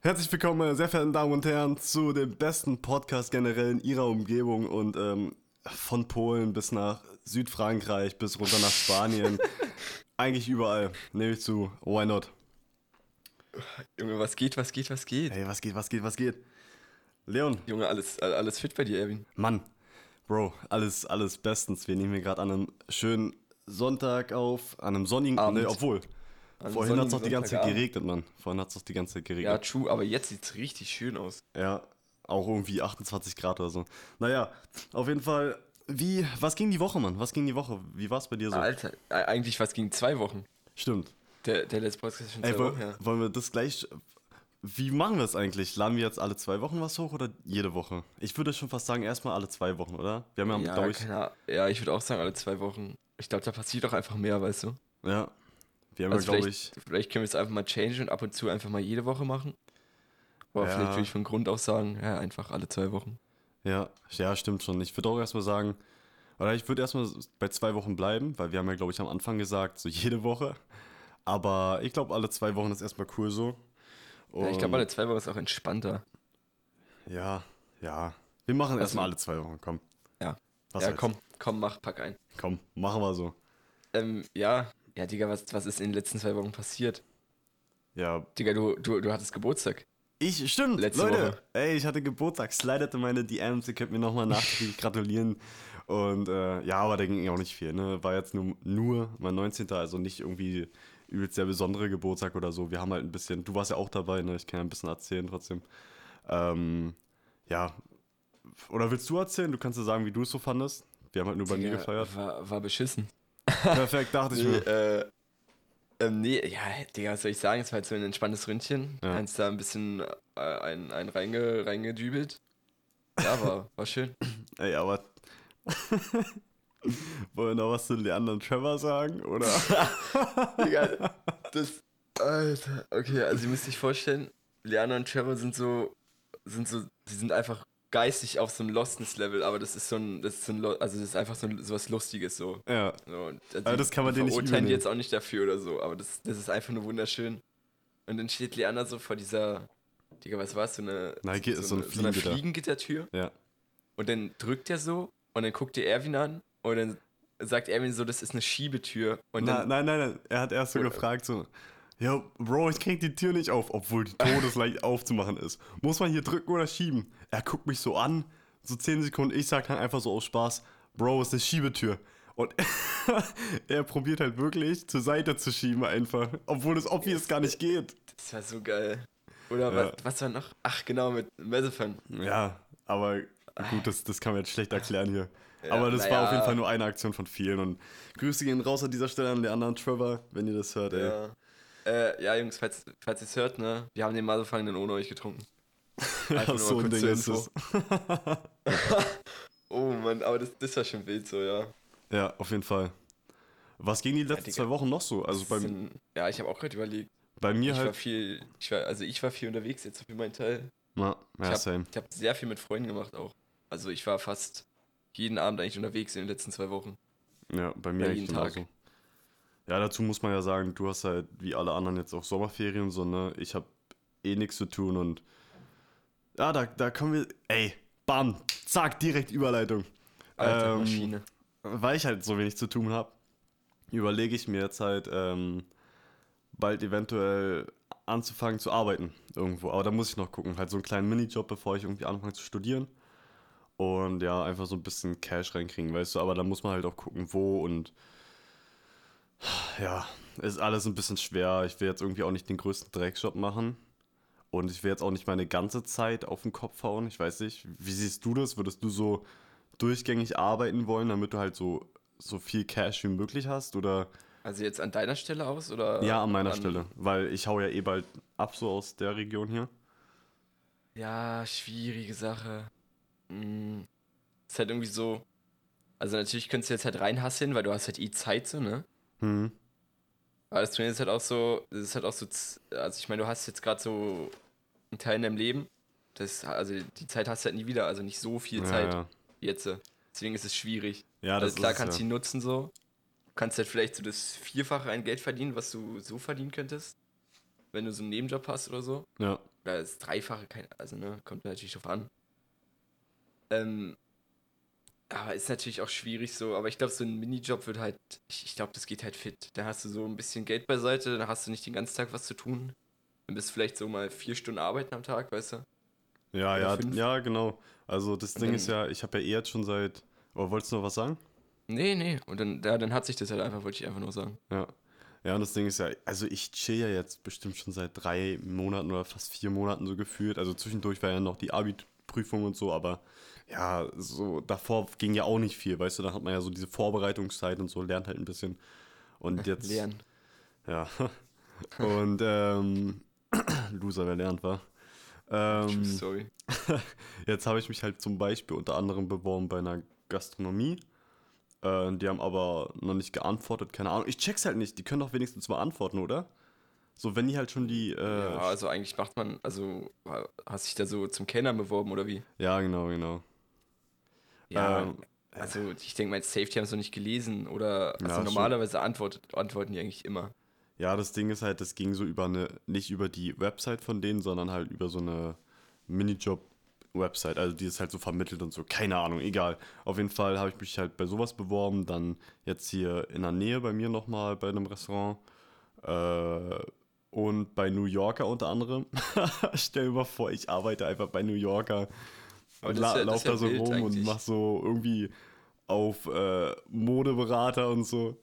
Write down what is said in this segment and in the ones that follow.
Herzlich willkommen, meine sehr verehrten Damen und Herren, zu dem besten Podcast generell in Ihrer Umgebung und ähm, von Polen bis nach Südfrankreich bis runter nach Spanien. Eigentlich überall. Nehme ich zu. Why not? Junge, was geht, was geht, was geht? Hey, was geht, was geht, was geht? Leon, Junge, alles, alles fit bei dir, Erwin. Mann, Bro, alles, alles bestens. Wir nehmen hier gerade an einem schönen Sonntag auf, an einem sonnigen Abend. Ne, obwohl. An Vorhin hat es doch die ganze Zeit geregnet, Mann. Vorhin hat es doch die ganze Zeit Ja, geregnet. true, aber jetzt sieht's richtig schön aus. Ja, auch irgendwie 28 Grad oder so. Naja, auf jeden Fall, wie, was ging die Woche, Mann? Was ging die Woche? Wie war es bei dir so? Alter, äh, eigentlich was gegen zwei Wochen. Stimmt. Der, der letzte Podcast ist schon zwei Ey, Wochen her. wollen wir das gleich, wie machen wir es eigentlich? Laden wir jetzt alle zwei Wochen was hoch oder jede Woche? Ich würde schon fast sagen, erstmal alle zwei Wochen, oder? Wir haben ja, Ja, ich, ja, ich würde auch sagen, alle zwei Wochen. Ich glaube, da passiert auch einfach mehr, weißt du? ja, wir haben Also ja, glaube vielleicht, ich, vielleicht können wir es einfach mal changen und ab und zu einfach mal jede Woche machen. Aber Ja. vielleicht würde ich von Grund aus sagen, ja, einfach alle zwei Wochen. Ja, ja, stimmt schon. Ich würde auch erstmal sagen, oder ich würde erstmal bei zwei Wochen bleiben, weil wir haben ja, glaube ich, am Anfang gesagt, so jede Woche. Aber ich glaube, alle zwei Wochen ist erstmal cool so. Ja, ich Und- glaube, alle zwei Wochen ist auch entspannter. Ja, ja. Wir machen Also- erstmal alle zwei Wochen, komm. Ja. Was ja, soll's? komm, komm, mach, pack ein. Komm, machen wir so. Ähm, ja, ja, Digga, was, was ist in den letzten zwei Wochen passiert? Ja, Digga, du, du, du hattest Geburtstag. ich, stimmt, Letzte Leute. Woche. Ey, ich hatte Geburtstag, slidete meine DMs, ihr könnt mir nochmal nachträglich gratulieren. Und äh, ja, aber da ging auch nicht viel, ne? War jetzt nur, nur mein 19. Also nicht irgendwie übelst der besondere Geburtstag oder so. Wir haben halt ein bisschen, du warst ja auch dabei, ne? Ich kann ja ein bisschen erzählen trotzdem. Ähm, ja. Oder willst du erzählen? Du kannst ja sagen, wie du es so fandest. Wir haben halt nur bei mir gefeiert. War, war beschissen. Perfekt, dachte ich mir. äh, ähm, nee, ja, Digga, was soll ich sagen? Es war halt so ein entspanntes Ründchen. Ja. Eins da ein bisschen äh, ein, ein reinge, reingedübelt. Ja, war, war schön. Ey, aber. Wollen wir noch was zu Leander und Trevor sagen? Oder? Digga, das. Alter. Okay, also ihr müsst euch vorstellen, Liana und Trevor sind so. sind so. Sie sind einfach geistig auf so einem Lostness-Level, aber das ist so ein. Das ist so ein also das ist einfach so, ein, so was Lustiges so. ja. So, also Aber das kann man denen nicht übel jetzt auch nicht dafür oder so, aber das, das ist einfach nur wunderschön. Und dann steht Leander so vor dieser, Digga, was war's, so eine, geht- so ein eine, so eine Fliegengitter. Fliegengittertür. Ja. Und dann drückt er so und dann guckt er Erwin an und dann sagt Erwin so, das ist eine Schiebetür. Und Na, dann, nein, nein, nein. Er hat erst so Oder- gefragt, so. Ja, Bro, ich krieg die Tür nicht auf, obwohl die todesleicht aufzumachen ist. Muss man hier drücken oder schieben? Er guckt mich so an, so 10 Sekunden. Ich sag dann einfach so aus Spaß, Bro, ist eine Schiebetür. Und er probiert halt wirklich zur Seite zu schieben einfach, obwohl es obvious gar nicht geht. das war so geil. Oder Ja. was, was war noch? Ach genau, mit Mesefan. Ja, aber gut, das, das kann man jetzt schlecht erklären hier. Ja, aber das na war auf jeden Fall nur eine Aktion von vielen. Und Grüße gehen raus an dieser Stelle an den anderen Trevor, wenn ihr das hört, ey. Ja. Äh, ja, Jungs, falls, falls ihr es hört, ne, wir haben den dann ohne euch getrunken. Einfach nur so ein Ding ist es. Oh Mann, aber das, das war schon wild so, ja. Ja, auf jeden Fall. Was ging die letzten Digga. zwei Wochen noch so? Also Das bei, sind, ja, ich habe auch gerade überlegt. bei mir Ich war halt. viel, ich war, also ich war viel unterwegs jetzt für meinen Teil. Ich ja, habe same. hab sehr viel mit Freunden gemacht auch. Also ich war fast jeden Abend eigentlich unterwegs in den letzten zwei Wochen. Ja, bei mir eigentlich jeden Tag. genauso. Ja, dazu muss man ja sagen, du hast halt wie alle anderen jetzt auch Sommerferien und so, ne? Ich habe eh nichts zu tun und. Ja, da, da kommen wir. Ey, bam, zack, direkt Überleitung. Alter Ähm, Maschine. weil ich halt so wenig zu tun habe, überlege ich mir jetzt halt ähm, bald eventuell anzufangen zu arbeiten irgendwo. Aber da muss ich noch gucken. Halt so einen kleinen Minijob, bevor ich irgendwie anfange zu studieren. Und ja, einfach so ein bisschen Cash reinkriegen, weißt du. Aber da muss man halt auch gucken, wo und ja, ist alles ein bisschen schwer. Ich will jetzt irgendwie auch nicht den größten Drecksjob machen. Und ich will jetzt auch nicht meine ganze Zeit auf den Kopf hauen. Ich weiß nicht, wie siehst du das? Würdest du so durchgängig arbeiten wollen, damit du halt so, so viel Cash wie möglich hast? Oder Also jetzt an deiner Stelle aus oder? ja, an meiner Stelle. Weil ich hau ja eh bald ab so aus der Region hier. Ja, schwierige Sache. Hm, ist halt irgendwie so. Also natürlich könntest du jetzt halt reinhasseln, weil du hast halt eh Zeit so, ne? Hm. Aber das Turnier ist halt auch so, das ist halt auch so, also ich meine, du hast jetzt gerade so einen Teil in deinem Leben, das, also die Zeit hast du halt nie wieder, also nicht so viel Ja, Zeit ja. jetzt. Deswegen ist es schwierig. Ja, also das klar ist kannst du ja. ihn nutzen so. Du kannst halt vielleicht so das Vierfache an Geld verdienen, was du so verdienen könntest. wenn du so einen Nebenjob hast oder so. Ja. Oder das Dreifache, kein, also ne, kommt natürlich drauf an. Ähm, aber ist natürlich auch schwierig so, aber ich glaube, so ein Minijob wird halt, ich, ich glaube, das geht halt fit. Da hast du so ein bisschen Geld beiseite, dann hast du nicht den ganzen Tag was zu tun. Dann bist du vielleicht so mal vier Stunden arbeiten am Tag, weißt du? Ja, Oder ja, fünf. ja, genau. Also das Ding ist ja, ich habe ja eh jetzt schon seit. Oh, wolltest du noch was sagen? Nee, nee. Und dann, ja, dann hat sich das halt einfach, wollte ich einfach nur sagen. Ja. Ja, und das Ding ist ja, also ich chill ja jetzt bestimmt schon seit drei Monaten oder fast vier Monaten so gefühlt. Also zwischendurch war ja noch die Abi-Prüfung und so, aber ja, so davor ging ja auch nicht viel, weißt du, da hat man ja so diese Vorbereitungszeit und so, lernt halt ein bisschen. Und jetzt. Lernen. Ja. Und ähm, Loser, wer lernt, war. Ähm, Story. Jetzt habe ich mich halt zum Beispiel unter anderem beworben bei einer Gastronomie. Äh, die haben aber noch nicht geantwortet, keine Ahnung. Ich check's halt nicht, die können doch wenigstens mal antworten, oder? So, wenn die halt schon die. Äh, ja, ja, also eigentlich macht man, also hast dich da so zum Kellner beworben oder wie? genau, genau. Ja, Ähm, also ich denke mal, Safety haben sie noch nicht gelesen oder also Ja, normalerweise antwortet, antworten die eigentlich immer. Ja, das Ding ist halt, das ging so über eine, nicht über die Website von denen, sondern halt über so eine Minijob-Website, also die ist halt so vermittelt und so, keine Ahnung, egal. Auf jeden Fall habe ich mich halt bei sowas beworben, dann jetzt hier in der Nähe bei mir nochmal bei einem Restaurant äh, und bei New Yorker unter anderem. Stell dir mal vor, ich arbeite einfach bei New Yorker Aber und la ja- das lauf ist ja da so rum und eigentlich. mach so irgendwie auf äh, Modeberater und so.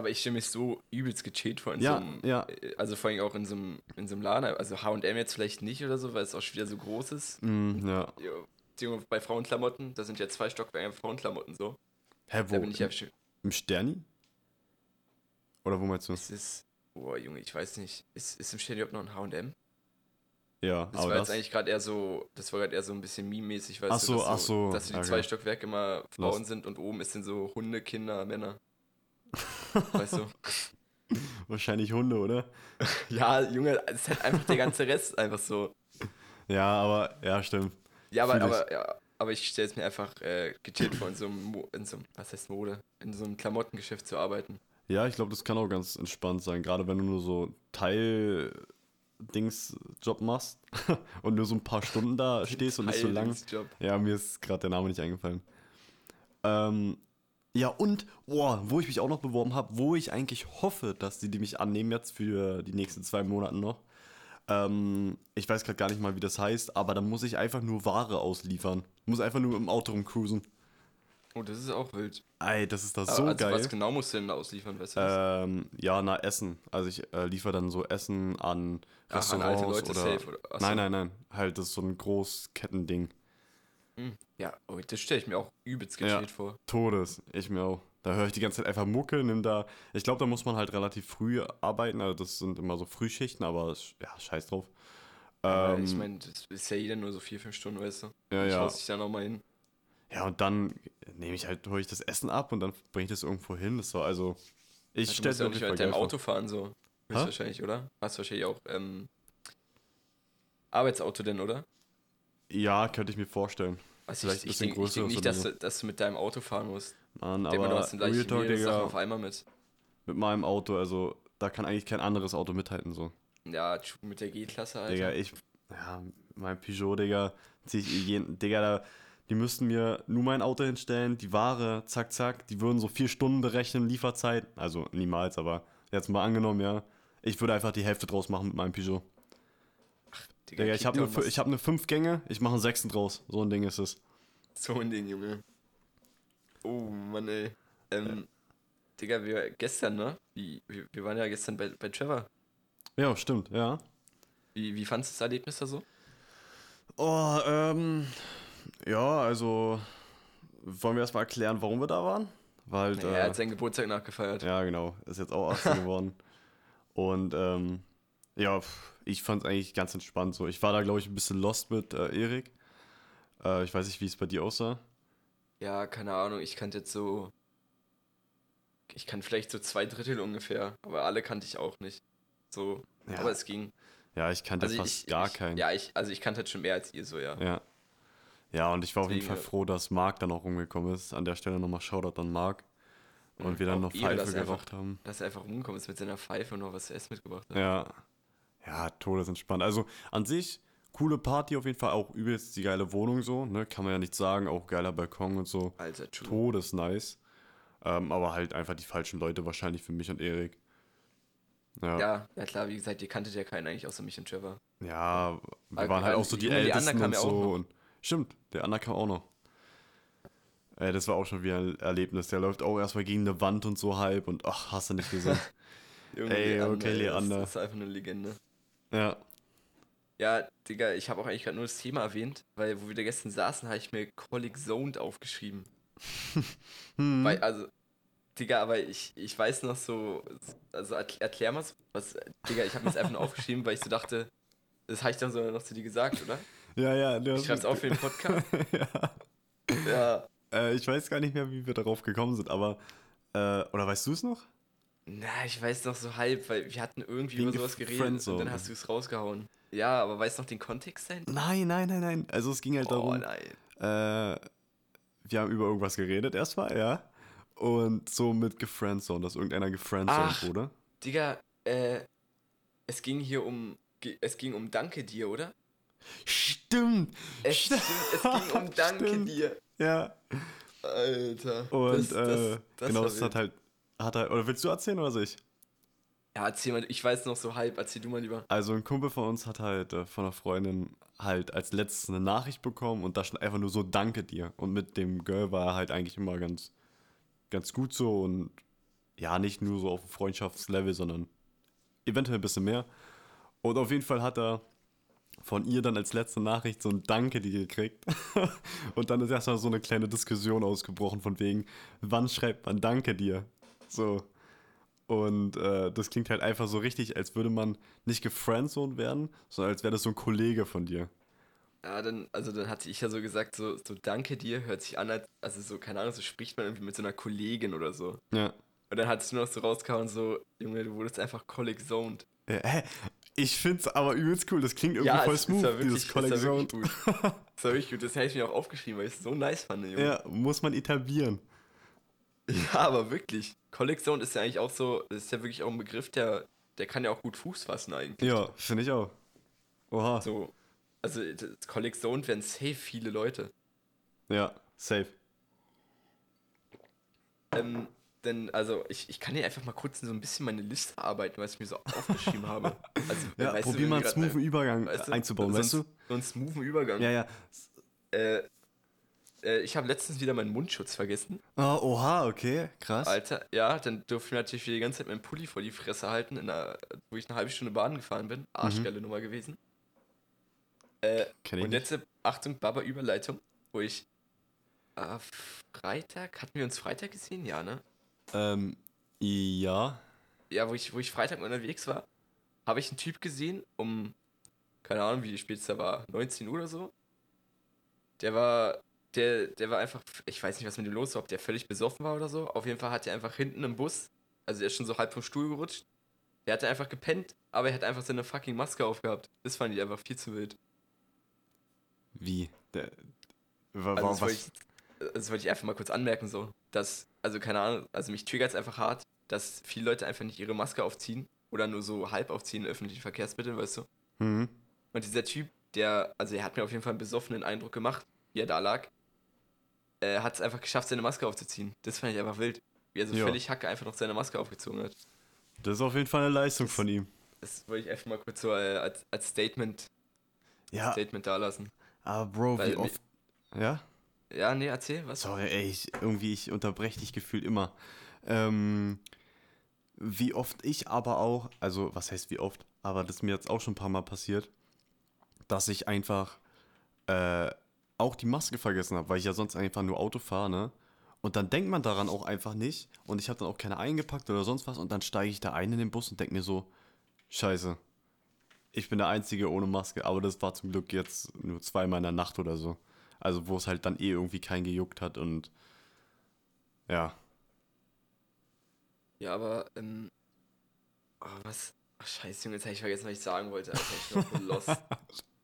Aber ich stelle mich so übelst gechillt vor in Ja, so einem, ja. äh, also vor allem auch in so einem, in so einem Laden, also H&M jetzt vielleicht nicht oder so, weil es auch schon wieder so groß ist. Mm, ja. Beziehungsweise bei Frauenklamotten, da sind ja zwei Stockwerke Frauenklamotten so. Hä, Da wo? bin ich ja schon, Im Sterni? Oder wo meinst du? es ist, boah Junge, ich weiß nicht, ist, ist im Stadion überhaupt noch ein H&M? Ja, Das aber war das. jetzt eigentlich gerade eher so, das war gerade eher so ein bisschen meme-mäßig, weißt Ach so, du, dass ach so, dass die okay. zwei Stockwerke immer Frauen Lost. sind und oben ist sind so Hunde, Kinder, Männer. Weißt du? Wahrscheinlich Hunde, oder? Ja, Junge, es ist halt einfach der ganze Rest einfach so. Ja, aber, ja, stimmt. Ja, aber, aber, ja, aber ich stelle es mir einfach äh, gechillt vor, in so, einem Mo in so einem, was heißt Mode, in so einem Klamottengeschäft zu arbeiten. Ja, ich glaube, das kann auch ganz entspannt sein, gerade wenn du nur so Teil-Dings-Job machst und nur so ein paar Stunden da stehst und nicht so lang. Ja, mir ist gerade der Name nicht eingefallen. Ähm, ja, und, boah, wo ich mich auch noch beworben habe, wo ich eigentlich hoffe, dass die, die mich annehmen jetzt für die nächsten zwei Monate noch. Ähm, ich weiß gerade gar nicht mal, wie das heißt, aber da muss ich einfach nur Ware ausliefern. Muss einfach nur im Auto rumcruisen. Oh, das ist auch wild. Ey, das ist das Aber so also geil. was genau musst du denn da ausliefern, weißt du? Ähm, ja, na, Essen. Also ich äh, liefere dann so Essen an Ach, an alte Restaurants Leute oder. safe oder-. Nein, nein, nein. Halt, das ist so ein Großkettending. Ja, oh, das stelle ich mir auch übelst Ja. gechillt vor. Todes. Ich mir auch. Da höre ich die ganze Zeit einfach Mucke, nimm da. Ich glaube, da muss man halt relativ früh arbeiten. Also das sind immer so Frühschichten, aber ja, scheiß drauf. Ähm, ich meine, das ist ja jeder nur so vier, fünf Stunden, weißt du? Ja, ich ja. dich da nochmal hin. ja, und dann nehme ich halt, hole ich das Essen ab und dann bringe ich das irgendwo hin. Das war also. Ich stelle ja auch nicht deinem geil Auto fahren, so. Hä? Höchstwahrscheinlich, oder? Hast wahrscheinlich auch ähm, Arbeitsauto denn, oder? Ja, könnte ich mir vorstellen. Also Vielleicht ich, ich denke denk nicht, dass, du, dass du mit deinem Auto fahren musst. Mann, denke mal, du aber hast dann gleich Real Talk, mehrere Sachen Digga, auf einmal mit. mit meinem Auto, also da kann eigentlich kein anderes Auto mithalten so. Ja, mit der G-Klasse, Alter. Digga, ich, ja, mein Peugeot, Digga, zieh ich jeden, Digga, da, die müssten mir nur mein Auto hinstellen, die Ware, zack, zack, die würden so vier Stunden berechnen, Lieferzeit, also niemals, aber jetzt mal angenommen, ja, ich würde einfach die Hälfte draus machen mit meinem Peugeot. Digga, ich kick habe eine, ich hab eine fünf Gänge, ich mache einen sechsten draus, so ein Ding ist es. So ein Ding, Junge. Oh, Mann, ey. Ähm, Digga, wir gestern, ne? Wir, wir waren ja gestern bei, bei Trevor. Ja, stimmt, ja. Wie, wie fandest du das Erlebnis da so? Oh, ähm, ja, also, wollen wir erstmal erklären, warum wir da waren? Weil, Naja, er hat seinen Geburtstag nachgefeiert. Ja, genau. Ist jetzt auch 18 geworden. Und ähm, ja, ich fand es eigentlich ganz entspannt so. Ich war da, glaube ich, ein bisschen lost mit äh, Erik. Äh, ich weiß nicht, wie es bei dir aussah. Ja, keine Ahnung, ich kannte jetzt so. Ich kann vielleicht so zwei Drittel ungefähr, aber alle kannte ich auch nicht. So, Ja. aber es ging. Ja, ich kannte Also fast ich, gar ich, keinen. Ja, ich, also ich kannte halt schon mehr als ihr so, ja. ja. Ja, und ich war auf jeden Deswegen, Fall froh, dass Marc dann auch rumgekommen ist. An der Stelle nochmal Shoutout an Marc. Und Mhm, wir dann noch Pfeife geraucht haben. Dass er einfach rumgekommen ist mit seiner Pfeife und noch was zu essen mitgebracht hat. Ja. Ja, todesentspannt. Also an sich, coole Party auf jeden Fall, auch übelst die geile Wohnung so, ne? Kann man ja nicht sagen, auch geiler Balkon und so. Alter, true. Todesnice. Ähm, aber halt einfach die falschen Leute wahrscheinlich für mich und Erik. Ja, ja, Ja, ja klar, wie gesagt, ihr kanntet ja keinen eigentlich außer mich und Trevor. wir Aber waren halt auch so die Junge, die Ältesten kam und ja auch so. noch. Und, stimmt, der Anna kam auch noch. Äh, das war auch schon wieder ein Erlebnis. Der läuft auch erstmal gegen eine Wand und so halb und ach, hast du nicht gesehen. Ey, okay, ey, Leander. Das ist einfach eine Legende. Ja. Ja, Digga, ich habe auch eigentlich gerade nur das Thema erwähnt, weil wo wir da gestern saßen, habe ich mir Colic Zoned aufgeschrieben. Hm. Weil, also, Digga, aber ich, ich weiß noch so, also erkl- erklär mal was, Digga, ich habe mir das einfach nur aufgeschrieben, weil ich so dachte, das habe ich dann so noch zu dir gesagt, oder? Ja, ja. du Ich schreib's auf für den Podcast. ja. ja. Äh, ich weiß gar nicht mehr, wie wir darauf gekommen sind, aber. Äh, oder weißt du es noch? Na, ich weiß noch so halb, weil wir hatten irgendwie Wegen über sowas geredet und dann hast du es rausgehauen. Ja, aber weißt du noch den Kontext dahinter? Nein, nein, nein, nein. Also es ging halt Oh darum, nein. äh, wir haben über irgendwas geredet erstmal, ja. Und so mit gefriendzoned, dass irgendeiner gefriendzoned Ach. wurde. Digga, äh, es ging hier um, es ging um Danke dir, oder? Stimmt! Es, stimmt, es ging um Danke Stimmt. dir. Ja. Alter. Und äh, genau, war das hat halt, hat halt. Oder willst du erzählen oder soll ich? Ja, erzähl mal, ich weiß noch so halb, erzähl du mal lieber. Also ein Kumpel von uns hat halt äh, von einer Freundin halt als letztes eine Nachricht bekommen und da stand einfach nur so Danke dir. Und mit dem Girl war er halt eigentlich immer ganz, ganz gut so und ja, nicht nur so auf Freundschaftslevel, sondern eventuell ein bisschen mehr. Und auf jeden Fall hat er von ihr dann als letzte Nachricht so ein Danke dir gekriegt. und dann ist erstmal so eine kleine Diskussion ausgebrochen von wegen, wann schreibt man Danke dir? So. Und äh, das klingt halt einfach so richtig, als würde man nicht gefriendzoned werden, sondern als wäre das so ein Kollege von dir. Ja, dann, also dann hatte ich ja so gesagt, so, so Danke dir hört sich an, als, also so, keine Ahnung, so spricht man irgendwie mit so einer Kollegin oder so. Ja. Und dann hattest du noch so rausgehauen, so, Junge, du wurdest einfach Colic zoned. ja hä? ich find's aber übelst cool, das klingt irgendwie voll es- smooth, war wirklich, dieses es wirklich gut. Das war wirklich gut, das hätte ich mir auch aufgeschrieben, weil ich es so nice fand, Junge. Ja, muss man etablieren. Ja, aber wirklich. Colic Zone ist ja eigentlich auch so, das ist ja wirklich auch ein Begriff, der, der kann ja auch gut Fuß fassen eigentlich. Ja, finde ich auch. Oha. So, also das Colic Zone werden safe viele Leute. Ja, safe. Ähm, denn, also ich, ich kann hier einfach mal kurz so ein bisschen meine Liste arbeiten, was ich mir so aufgeschrieben habe. Also, Ja, du, probier wenn mal einen smoothen Übergang weißt du, einzubauen, weißt du? so, So einen smoothen Übergang. Ja, ja. Äh, äh, ich habe letztens wieder meinen Mundschutz vergessen. Oh, oha, okay, krass. Alter, ja, dann durfte ich mir natürlich die ganze Zeit meinen Pulli vor die Fresse halten, in einer, wo ich eine halbe Stunde Bahn gefahren bin. Arschgeile Nummer gewesen. Äh, und nicht. jetzt, äh, Achtung, Baba Überleitung, wo ich äh, Freitag, hatten wir uns Freitag gesehen? Ja, ne? Ähm, ja. Ja, wo ich, wo ich Freitag unterwegs war, habe ich einen Typ gesehen, um, keine Ahnung, wie spät es da war, 19 Uhr oder so. Der war, der, der war einfach, ich weiß nicht, was mit dem los war, ob der völlig besoffen war oder so. Auf jeden Fall hat er einfach hinten im Bus, also er ist schon so halb vom Stuhl gerutscht. Der hatte einfach gepennt, aber er hat einfach seine fucking Maske aufgehabt. Das fand ich einfach viel zu wild. Wie? Der, wa, Also das wollte ich, das wollte ich einfach mal kurz anmerken, so. Dass, also keine Ahnung, also mich triggert es einfach hart, dass viele Leute einfach nicht ihre Maske aufziehen oder nur so halb aufziehen in öffentlichen Verkehrsmitteln, weißt du. Mhm. Und dieser Typ, der, also er hat mir auf jeden Fall einen besoffenen Eindruck gemacht, wie er da lag. Er hat es einfach geschafft, seine Maske aufzuziehen. Das fand ich einfach wild. Wie er so Ja. völlig hacke einfach noch seine Maske aufgezogen hat. Das ist auf jeden Fall eine Leistung von ihm. Das wollte ich einfach mal kurz so äh, als, als Statement, Ja, Statement da lassen. aber Bro, Weil wie oft. Ja? Ja, nee, erzähl, was? Sorry, ey, ich, irgendwie, ich unterbreche dich gefühlt immer. Ähm, wie oft ich aber auch, also was heißt wie oft, aber das ist mir jetzt auch schon ein paar Mal passiert, dass ich einfach äh, auch die Maske vergessen habe, weil ich ja sonst einfach nur Auto fahre, ne? Und dann denkt man daran auch einfach nicht und ich habe dann auch keine eingepackt oder sonst was und dann steige ich da ein in den Bus und denke mir so, scheiße, ich bin der Einzige ohne Maske, aber das war zum Glück jetzt nur zweimal in der Nacht oder so. Also wo es halt dann eh irgendwie keinen gejuckt hat und ja. Ja, aber, ähm, oh, was? Ach, scheiße, Junge, jetzt habe ich vergessen, was ich sagen wollte. Alter, ich bin lost.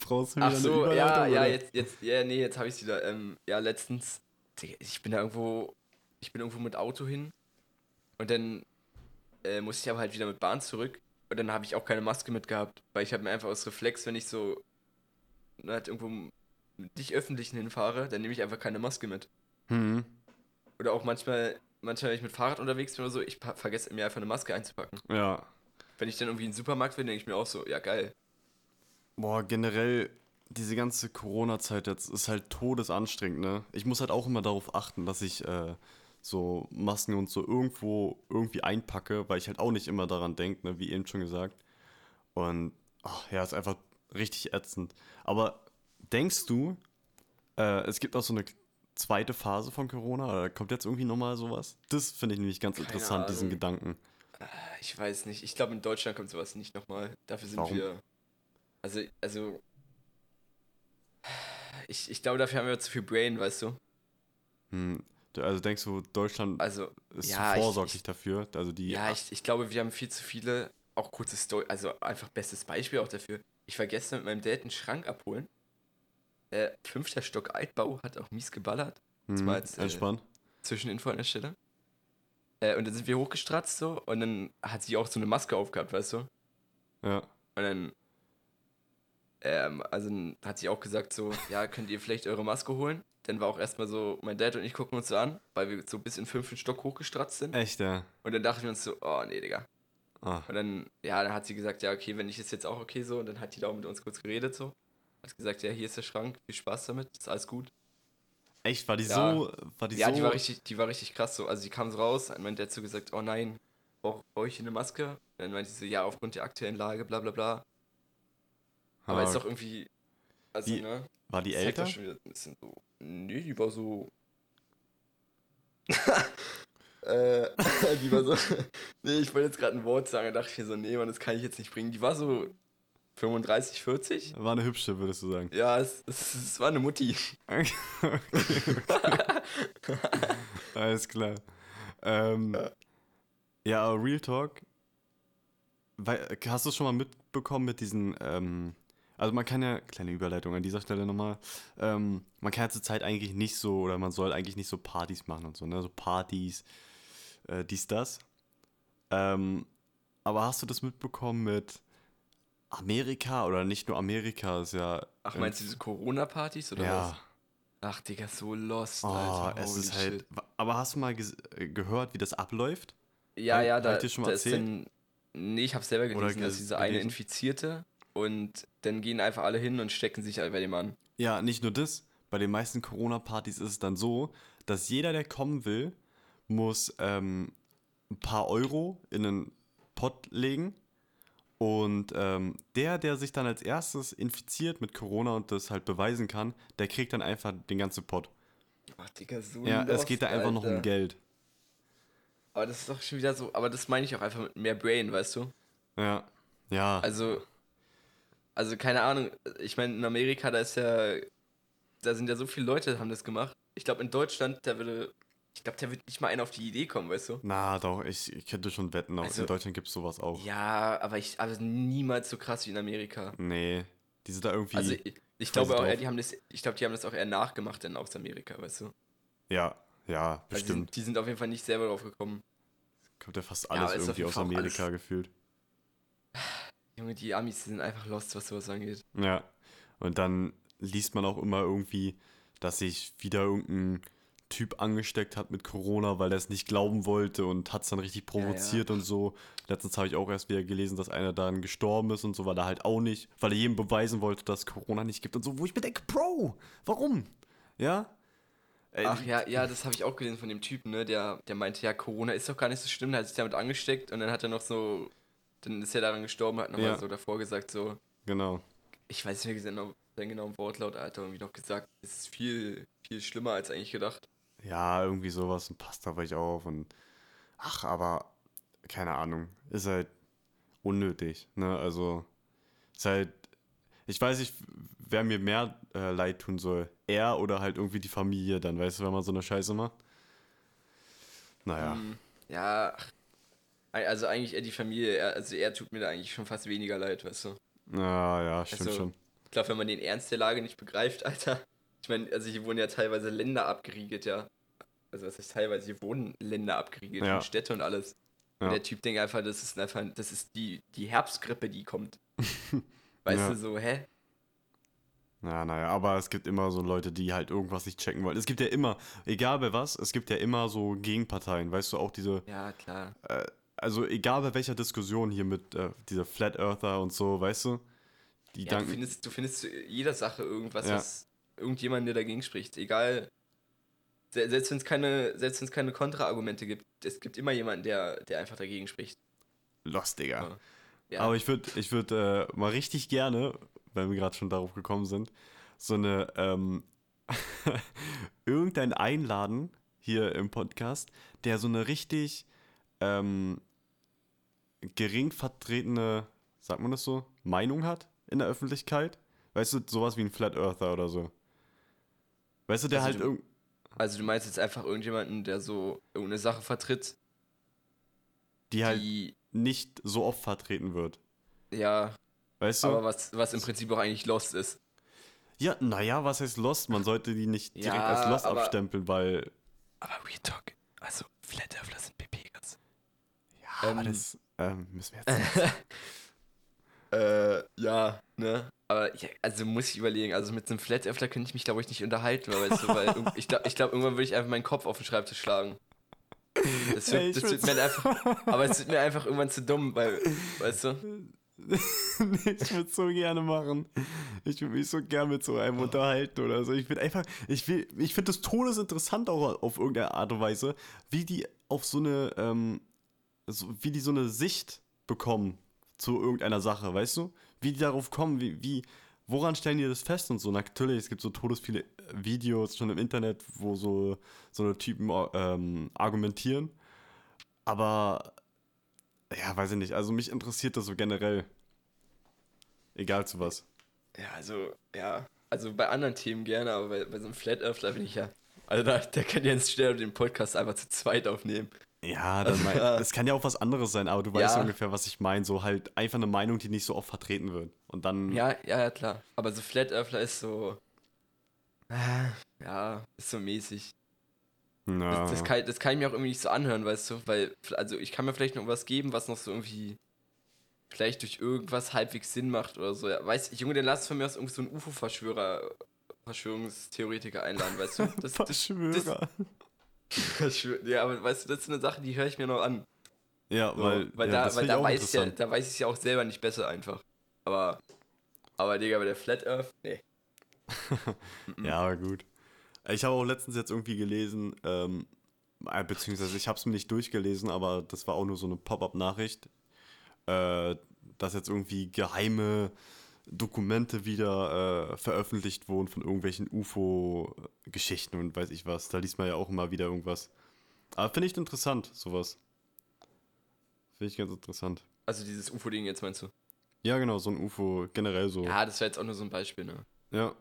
Brauchst du Ach wieder so, eine ja, ja, oder? jetzt, jetzt, ja, nee, jetzt habe ich wieder. Ähm, ja, letztens, ich bin da irgendwo, ich bin irgendwo mit Auto hin und dann äh, musste ich aber halt wieder mit Bahn zurück Und dann habe ich auch keine Maske mitgehabt, weil ich habe mir einfach aus Reflex, wenn ich so ne, halt irgendwo dich öffentlichen hinfahre, dann nehme ich einfach keine Maske mit. Hm. Oder auch manchmal, manchmal, wenn ich mit Fahrrad unterwegs bin oder so, ich vergesse mir einfach eine Maske einzupacken. Ja. Wenn ich dann irgendwie in den Supermarkt bin, denke ich mir auch so, ja geil. Boah, generell, diese ganze Corona-Zeit jetzt ist halt todesanstrengend, ne? Ich muss halt auch immer darauf achten, dass ich äh, so Masken und so irgendwo irgendwie einpacke, weil ich halt auch nicht immer daran denke, ne? Wie eben schon gesagt. Und ach, ja, ist einfach richtig ätzend. Aber denkst du, äh, es gibt auch so eine zweite Phase von Corona? Oder kommt jetzt irgendwie nochmal sowas? Das finde ich nämlich ganz Keine interessant, diesen Ahnung. Gedanken. Ich weiß nicht. Ich glaube, in Deutschland kommt sowas nicht nochmal. Dafür sind Warum? wir. Also, also. Ich, ich glaube, dafür haben wir zu viel Brain, weißt du? Hm. Also denkst du, Deutschland Also, ist ja, zu ich- vorsorglich ich- dafür? Also die ja, ich, ich glaube, wir haben viel zu viele. Auch kurzes Story. Also, einfach bestes Beispiel auch dafür. Ich war gestern mit meinem Dad einen Schrank abholen. Äh, fünfter Stock Altbau hat auch mies geballert. hm, war jetzt, äh, entspannt. Zwischeninfo an der Stelle. Äh, und dann sind wir hochgestratzt so und dann hat sie auch so eine Maske aufgehabt, weißt du? Ja. Und dann, ähm, also hat sie auch gesagt so, ja, könnt ihr vielleicht eure Maske holen? Dann war auch erstmal so, mein Dad und ich gucken uns so an, weil wir so bis in fünften Stock hochgestratzt sind. Echt, ja. Und dann dachten wir uns so, oh nee, Digga. Ah, Und dann, ja, dann hat sie gesagt, ja, okay, wenn ich ist jetzt auch okay so. Und dann hat die da auch mit uns kurz geredet so. Hat gesagt, ja, hier ist der Schrank, viel Spaß damit, ist alles gut. echt, war die Ja. so, war die ja, so, die war richtig, die war richtig krass so. Also die kam so raus, und mein Dad so gesagt, oh nein, brauche brauch ich eine Maske? Und dann meinte sie so, ja, aufgrund der aktuellen Lage, bla bla bla. Aber Ah, ist doch irgendwie, also, Die- ne? war die älter? schon wieder ein bisschen so. Nee, die war so. äh, die war so. nee, ich wollte jetzt gerade ein Wort sagen, da dachte ich mir so, nee, Mann, das kann ich jetzt nicht bringen. Die war so 35, 40. War eine hübsche, würdest du sagen. Ja, es, es, es war eine Mutti. Okay, Alles klar. Ähm, ja, aber Real Talk. Hast du es schon mal mitbekommen mit diesen, ähm, also man kann ja, kleine Überleitung an dieser Stelle nochmal, ähm, man kann ja zur Zeit eigentlich nicht so, oder man soll eigentlich nicht so Partys machen und so, ne, so Partys, äh, dies, das. Ähm, aber hast du das mitbekommen mit Amerika, oder nicht nur Amerika, ist ja... Ach, meinst du diese Corona-Partys oder ja. was? Ach, Digga, so lost, Oh, Alter. es ist halt. shit. Aber hast du mal ges- äh, gehört, wie das abläuft? Ja, ja, da, da ist dann. Nee, ich hab's selber Oder gelesen, dass diese eine? Infizierte und dann gehen einfach alle hin und stecken sich halt bei dem an. Ja, nicht nur das. Bei den meisten Corona-Partys ist es dann so, dass jeder, der kommen will, muss ähm, ein paar Euro in einen Pott legen. Und ähm, der, der sich dann als erstes infiziert mit Corona und das halt beweisen kann, der kriegt dann einfach den ganzen Pott. Ach, Digga, so Ja, es geht da einfach noch Alter. um Geld. Aber das ist doch schon wieder so, aber das meine ich auch einfach mit mehr Brain, weißt du? Ja. Ja. Also, also keine Ahnung, ich meine, in Amerika, da ist ja, da sind ja so viele Leute, haben das gemacht. Ich glaube, in Deutschland, da würde, ich glaube, da wird nicht mal einer auf die Idee kommen, weißt du? Na, doch, ich, ich könnte schon wetten, auch Also- in Deutschland gibt es sowas auch. Ja, aber ich, aber niemals so krass wie in Amerika. Nee, die sind da irgendwie. Also, ich, ich glaube auch, eher, die haben das, ich glaube, die haben das auch eher nachgemacht dann aus Amerika, weißt du? ja, ja, Also die, bestimmt. sind, die sind auf jeden Fall nicht selber drauf gekommen. Kommt ja fast Ja, alles auf irgendwie aus Amerika gefühlt. Junge, die Amis sind einfach lost, was sowas angeht. Ja. Und dann liest man auch immer irgendwie, dass sich wieder irgendein Typ angesteckt hat mit Corona, weil er es nicht glauben wollte und hat es dann richtig Ja, ja. provoziert und so. Letztens habe ich auch erst wieder gelesen, dass einer dann gestorben ist und so, weil er halt auch nicht, weil er jedem beweisen wollte, dass Corona nicht gibt und so, wo ich mir denke, Bro, warum? Ja? Ey, Ach ja, ja, das habe ich auch gelesen von dem Typen, ne? Der, der meinte, ja, Corona ist doch gar nicht so schlimm, der hat sich damit angesteckt und dann hat er noch so, dann ist er daran gestorben, hat nochmal Ja. so davor gesagt, so, Genau. ich weiß nicht mehr genau, seinen genauen Wortlaut, Alter, irgendwie noch gesagt, es ist viel, viel schlimmer als eigentlich gedacht. Ja, irgendwie sowas und passt da vielleicht auf und ach, aber keine Ahnung, ist halt unnötig, ne? Also ist halt, ich weiß nicht, wer mir mehr äh, leid tun soll, er oder halt irgendwie die Familie dann, weißt du, wenn man so eine Scheiße macht. Naja, Hm, ja, ach, also eigentlich eher die Familie, er, also er tut mir da eigentlich schon fast weniger leid, weißt du. ja, ja, stimmt Also, schon. Ich glaube, wenn man den Ernst der Lage nicht begreift, Alter. Ich meine, also hier wurden ja teilweise Länder abgeriegelt, ja. Also was heißt teilweise, hier wurden Länder abgeriegelt Ja. und Städte und alles. Und der Typ denkt einfach, das ist einfach, das ist die, die Herbstgrippe, die kommt. weißt Ja. du, so, hä? Ja, naja, aber es gibt immer so Leute, die halt irgendwas nicht checken wollen. Es gibt ja immer, egal bei was, es gibt ja immer so Gegenparteien, weißt du, auch diese, Ja, klar. äh, also egal bei welcher Diskussion hier mit äh, dieser Flat Earther und so, weißt du, die Ja, du, danken, findest, du findest zu jeder Sache irgendwas, Ja. was irgendjemand, der dagegen spricht. Egal. Se- Selbst wenn es keine, selbst wenn es keine Kontraargumente gibt, es gibt immer jemanden, der, der einfach dagegen spricht. lost, Digga. Ja. Aber ich würde ich würd, äh, mal richtig gerne, weil wir gerade schon darauf gekommen sind, so eine, ähm, irgendein einladen hier im Podcast, der so eine richtig ähm, gering vertretene, sagt man das so, Meinung hat in der Öffentlichkeit. Weißt du, sowas wie ein Flat Earther oder so. Weißt du, der Also halt du- irgend. Also du meinst jetzt einfach irgendjemanden, der so irgendeine Sache vertritt, Die halt die, nicht so oft vertreten wird. ja, Weißt du? aber was, was im Prinzip auch eigentlich lost ist. ja, naja, was heißt Lost? Man sollte die nicht direkt Ja, als Lost aber- abstempeln, weil Aber Real Talk, also Flat Earthler sind PPGers. Ja, aber Ähm, das ähm, müssen wir jetzt. Äh, ja, ne? Aber ja, also muss ich überlegen, also mit so einem Flat Earthler könnte ich mich glaube ich nicht unterhalten, weil, weißt du, weil ich glaube, ich glaub, irgendwann würde ich einfach meinen Kopf auf den Schreibtisch schlagen. Das wird, Ey, das wird mir einfach, aber es wird mir einfach irgendwann zu dumm, weil, weißt du? ich würde so gerne machen. Ich würde mich so gern mit so einem unterhalten oder so. Ich bin einfach, ich will, ich finde das todesinteressant auch auf irgendeine Art und Weise, wie die auf so eine, ähm, so, wie die so eine Sicht bekommen zu irgendeiner Sache, weißt du? Wie die darauf kommen, wie, wie, woran stellen die das fest und so? Natürlich, es gibt so todes viele Videos schon im Internet, wo so, so eine Typen ähm, argumentieren. Aber ja, weiß ich nicht. Also mich interessiert das so generell. Egal zu was. Ja, also, ja, also bei anderen Themen gerne, aber bei, bei so einem Flat Earthler bin ich ja, also da, der kann Jens schnell den Podcast einfach zu zweit aufnehmen. Ja, dann mein, das kann ja auch was anderes sein, aber du weißt Ja. ungefähr, was ich meine. So halt einfach eine Meinung, die nicht so oft vertreten wird. Und dann. Ja, ja, ja, klar. Aber so Flat Earthler ist so, äh, ja, ist so mäßig. Ja. Das, das, kann, das kann ich mir auch irgendwie nicht so anhören, weißt du, weil, also ich kann mir vielleicht noch was geben, was noch so irgendwie vielleicht durch irgendwas halbwegs Sinn macht oder so. Ja, weißt du, Junge, dann lass von mir aus irgendwie so einen UFO-Verschwörer, Verschwörungstheoretiker einladen, weißt du? Das, das, Verschwörer. Verschwör- ja, aber weißt du, das ist eine Sache, die höre ich mir noch an. ja, So, weil, weil ja, da, weil da weiß ich ja, da weiß ich ja auch selber nicht besser einfach. Aber, aber Digga, bei der Flat Earth, nee. Ja, gut. Ich habe auch letztens jetzt irgendwie gelesen, ähm, äh, beziehungsweise ich habe es mir nicht durchgelesen, aber das war auch nur so eine Pop-up-Nachricht, äh, dass jetzt irgendwie geheime Dokumente wieder äh, veröffentlicht wurden von irgendwelchen UFO-Geschichten und weiß ich was. Da liest man ja auch immer wieder irgendwas. Aber finde ich interessant, sowas. Finde ich ganz interessant. Also dieses UFO-Ding jetzt meinst du? Ja, genau, so ein UFO generell so. Ja, das wäre jetzt auch nur so ein Beispiel, ne? Ja.